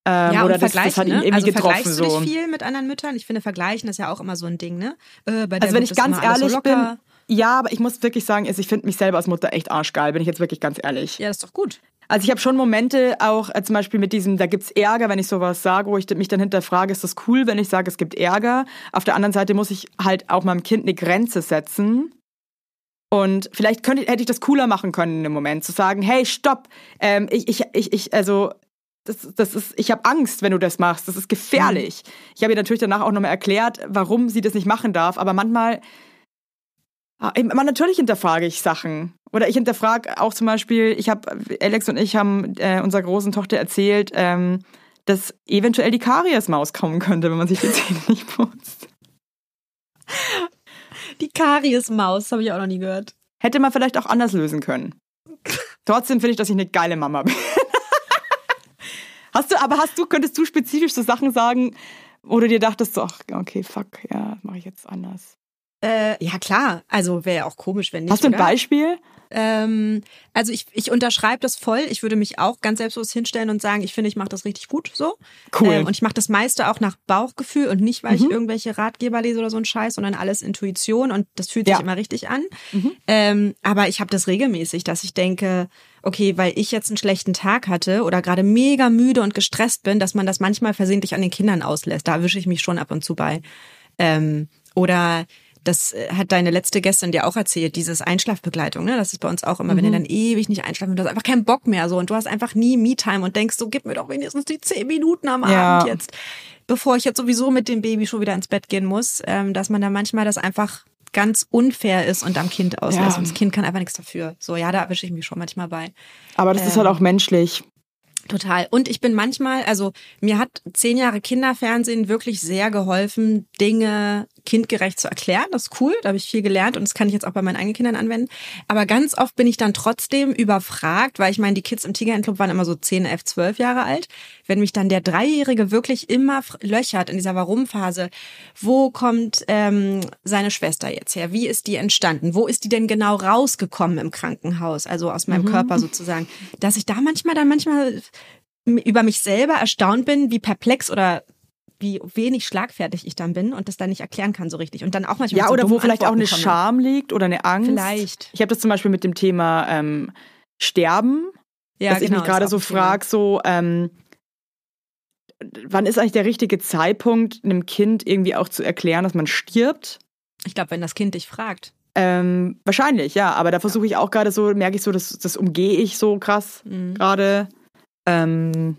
Ähm, ja, oder und das, das hat ihn ne? irgendwie also getroffen. vergleichst du so. dich viel mit anderen Müttern? Ich finde, vergleichen ist ja auch immer so ein Ding, ne? Äh, Also wenn ich ganz alles so ehrlich bin, ja, aber ich muss wirklich sagen, also ich finde mich selber als Mutter echt arschgeil, bin ich jetzt wirklich ganz ehrlich. Ja, das ist doch gut. Also ich habe schon Momente auch äh, zum Beispiel mit diesem, da gibt's Ärger, wenn ich sowas sage, wo ich mich dann hinterfrage, ist das cool, wenn ich sage, es gibt Ärger. Auf der anderen Seite muss ich halt auch meinem Kind eine Grenze setzen. Und vielleicht könnte, hätte ich das cooler machen können in dem Moment, zu sagen, hey, stopp, ähm, ich, ich, ich, ich, also das, das ist, ich habe Angst, wenn du das machst. Das ist gefährlich. Ich habe ihr natürlich danach auch nochmal erklärt, warum sie das nicht machen darf. Aber manchmal, ah, man, natürlich hinterfrage ich Sachen. Oder ich hinterfrage auch zum Beispiel, ich habe, Alex und ich haben äh, unserer großen Tochter erzählt, ähm, dass eventuell die Kariesmaus kommen könnte, wenn man sich die Zähne nicht putzt. Die Kariesmaus habe ich auch noch nie gehört. Hätte man vielleicht auch anders lösen können. Trotzdem finde ich, dass ich eine geile Mama bin. Hast du, aber hast du, könntest du spezifisch so Sachen sagen, wo du dir dachtest, so, ach, okay, fuck, ja, mache ich jetzt anders. Äh, ja, klar. Also wäre ja auch komisch, wenn nicht. Hast du ein oder? Beispiel? Ähm, also ich, ich unterschreibe das voll. Ich würde mich auch ganz selbstlos hinstellen und sagen, ich finde, ich mache das richtig gut so. Cool. Ähm, und ich mache das meiste auch nach Bauchgefühl und nicht, weil ich irgendwelche Ratgeber lese oder so ein Scheiß, sondern alles Intuition und das fühlt sich Ja. immer richtig an. Ähm, aber ich habe das regelmäßig, dass ich denke, okay, weil ich jetzt einen schlechten Tag hatte oder gerade mega müde und gestresst bin, dass man das manchmal versehentlich an den Kindern auslässt. Da erwische ich mich schon ab und zu bei. Ähm, oder das äh, hat deine letzte Gästin dir auch erzählt, dieses Einschlafbegleitung, ne? Das ist bei uns auch immer, wenn ihr dann ewig nicht einschlafen und du hast einfach keinen Bock mehr so und du hast einfach nie Me-Time und denkst so, gib mir doch wenigstens die zehn Minuten am Ja. Abend jetzt, bevor ich jetzt sowieso mit dem Baby schon wieder ins Bett gehen muss, ähm, dass man da manchmal das einfach ganz unfair ist und am Kind auslässt Ja. und das Kind kann einfach nichts dafür. So, ja, da erwische ich mich schon manchmal bei. Aber das ist Ähm. halt auch menschlich. Total. Und ich bin manchmal, also mir hat zehn Jahre Kinderfernsehen wirklich sehr geholfen, Dinge kindgerecht zu erklären. Das ist cool, da habe ich viel gelernt und das kann ich jetzt auch bei meinen eigenen Kindern anwenden. Aber ganz oft bin ich dann trotzdem überfragt, weil ich meine, die Kids im Tigerentclub waren immer so 10, 11, 12 Jahre alt. Wenn mich dann der Dreijährige wirklich immer löchert in dieser Warum-Phase, wo kommt ähm, seine Schwester jetzt her? Wie ist die entstanden? Wo ist die denn genau rausgekommen im Krankenhaus? Also aus meinem Körper sozusagen. Dass ich da manchmal dann manchmal über mich selber erstaunt bin, wie perplex oder wie wenig schlagfertig ich dann bin und das dann nicht erklären kann so richtig. Und dann auch manchmal Ja, so oder wo vielleicht auch Antworten eine komme. Scham liegt oder eine Angst. Vielleicht. Ich habe das zum Beispiel mit dem Thema ähm, Sterben, Ja, dass ich genau, mich gerade so auch frage, so ähm, wann ist eigentlich der richtige Zeitpunkt, einem Kind irgendwie auch zu erklären, dass man stirbt? Ich glaube, wenn das Kind dich fragt. Ähm, wahrscheinlich, ja. Aber da versuche ich auch gerade so, merke ich so, das, das umgehe ich so krass Mhm. gerade. Ähm,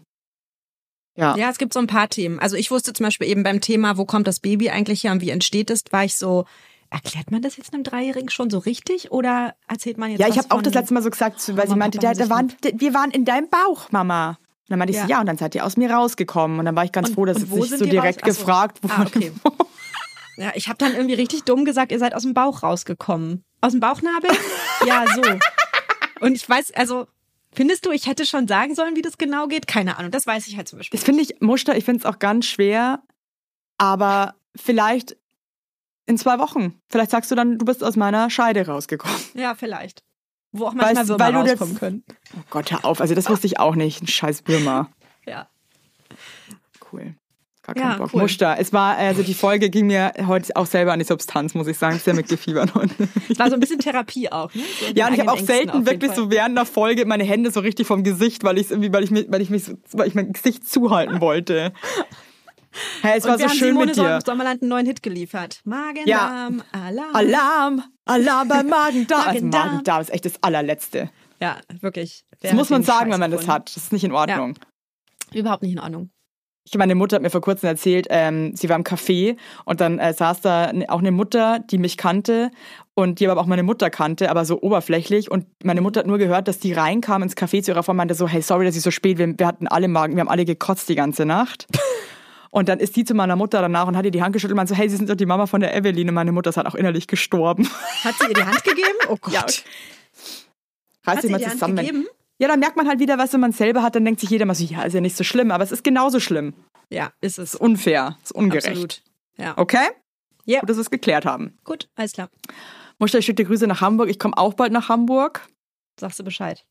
ja. Ja, es gibt so ein paar Themen. Also ich wusste zum Beispiel eben beim Thema, wo kommt das Baby eigentlich her und wie entsteht es, war ich so, erklärt man das jetzt einem Dreijährigen schon so richtig oder erzählt man jetzt Ja, ich habe auch das letzte Mal so gesagt, weil sie Mama, meinte, da, da sich waren, wir waren in deinem Bauch, Mama. Und dann meinte ich so, Ja. und dann seid ihr aus mir rausgekommen. Und dann war ich ganz Und- froh, dass es nicht sind so direkt raus? Gefragt wurde. Ah, okay. Ja, ich habe dann irgendwie richtig dumm gesagt, ihr seid aus dem Bauch rausgekommen. Aus dem Bauchnabel? ja, so. Und ich weiß, also findest du, ich hätte schon sagen sollen, wie das genau geht? Keine Ahnung, das weiß ich halt zum Beispiel. Das finde ich, Muster, ich finde es auch ganz schwer, aber vielleicht in zwei Wochen. Vielleicht sagst du dann, du bist aus meiner Scheide rausgekommen. Ja, vielleicht. Wo auch manchmal Weißt- Würmer weil du rauskommen können. Oh Gott, hör auf. Also das wusste ich auch nicht. Ein scheiß Würmer. Ja. Cool. Gar Ja, keinen Bock. cool. Muster. Es war, also die Folge ging mir heute auch selber an die Substanz, muss ich sagen. Sehr mitgefiebert. Es war so ein bisschen Therapie auch, ne? So Ja, und ich habe auch Ängsten selten wirklich Fall. so während der Folge meine Hände so richtig vom Gesicht, weil ich irgendwie, weil ich mich, weil ich mich, weil ich mein Gesicht zuhalten wollte. Hey, es Und war wir so haben schön Simone mit dir. Sommerland einen neuen Hit geliefert. Magen-Darm, Alarm. Alarm, Alarm beim Magen-Darm. Also Magen-Darm. Magen-Darm ist echt das allerletzte. Ja, wirklich. Wer Das muss man sagen, Scheiß wenn man das erfunden? hat. Das ist nicht in Ordnung. Überhaupt nicht in Ordnung. Ich, meine Mutter hat mir vor kurzem erzählt, ähm, sie war im Café und dann äh, saß da auch eine Mutter, die mich kannte und die aber auch meine Mutter kannte, aber so oberflächlich. Und meine Mutter hat nur gehört, dass die reinkam ins Café zu ihrer Frau und meinte so, hey, sorry, dass ich so spät bin. Wir hatten alle Magen, wir haben alle gekotzt die ganze Nacht. Und dann ist die zu meiner Mutter danach und hat ihr die Hand geschüttelt und meinte so, hey, Sie sind doch die Mama von der Eveline. Meine Mutter ist halt auch innerlich gestorben. Hat sie ihr die Hand gegeben? Oh Gott. Ja. Reiß Hat dich sie mal die Hand zusammen. gegeben? Ja, dann merkt man halt wieder, was wenn man selber hat, dann denkt sich jeder mal so, ja, ist ja nicht so schlimm, aber es ist genauso schlimm. Ja, ist es. Ist unfair, ist ungerecht. Absolut. Ja. Okay? Ja. Gut, dass wir es geklärt haben. Gut, alles klar. Muster, ich schicke dir Grüße nach Hamburg. Ich komme auch bald nach Hamburg. Sagst du Bescheid.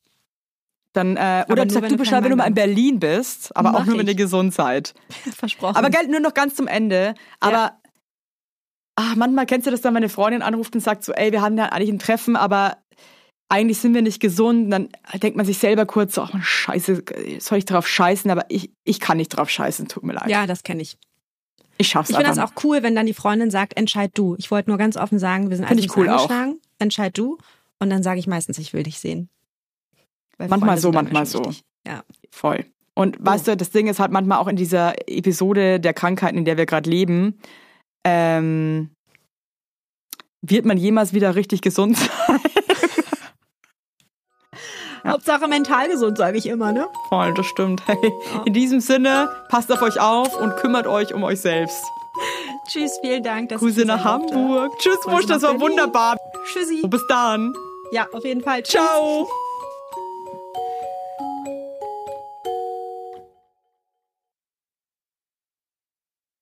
Dann, äh, oder nur, sag du Bescheid, wenn du mal in Berlin bist, aber auch Mach nur, wenn ihr gesund seid. Versprochen. Aber gell, nur noch ganz zum Ende. Aber ah, manchmal kennst du das dann, wenn eine Freundin anruft und sagt so, ey, wir haben ja eigentlich ein Treffen, aber eigentlich sind wir nicht gesund. Und dann denkt man sich selber kurz so, ach man, scheiße, soll ich drauf scheißen? Aber ich, ich kann nicht drauf scheißen, tut mir leid. ja, das kenne ich. Ich schaff's Ich finde das auch cool, wenn dann die Freundin sagt, entscheid du. Ich wollte nur ganz offen sagen, wir sind Find also ich cool auch. angeschlagen, entscheid du. Und dann sage ich meistens, ich will dich sehen. Weil Manchmal so, manchmal so. wichtig. Ja. Voll. Und weißt du, das Ding ist halt manchmal auch in dieser Episode der Krankheiten, in der wir gerade leben, ähm, wird man jemals wieder richtig gesund sein? Hauptsache mental gesund, sage ich immer, ne? Voll, das stimmt. Hey, in diesem Sinne, passt auf euch auf und kümmert euch um euch selbst. Tschüss, vielen Dank. Dass Grüße nach. Hamburg. Tschüss, Grüße das war Berlin. wunderbar. Tschüssi. Bis dann. Ja, auf jeden Fall. Tschüss. Ciao.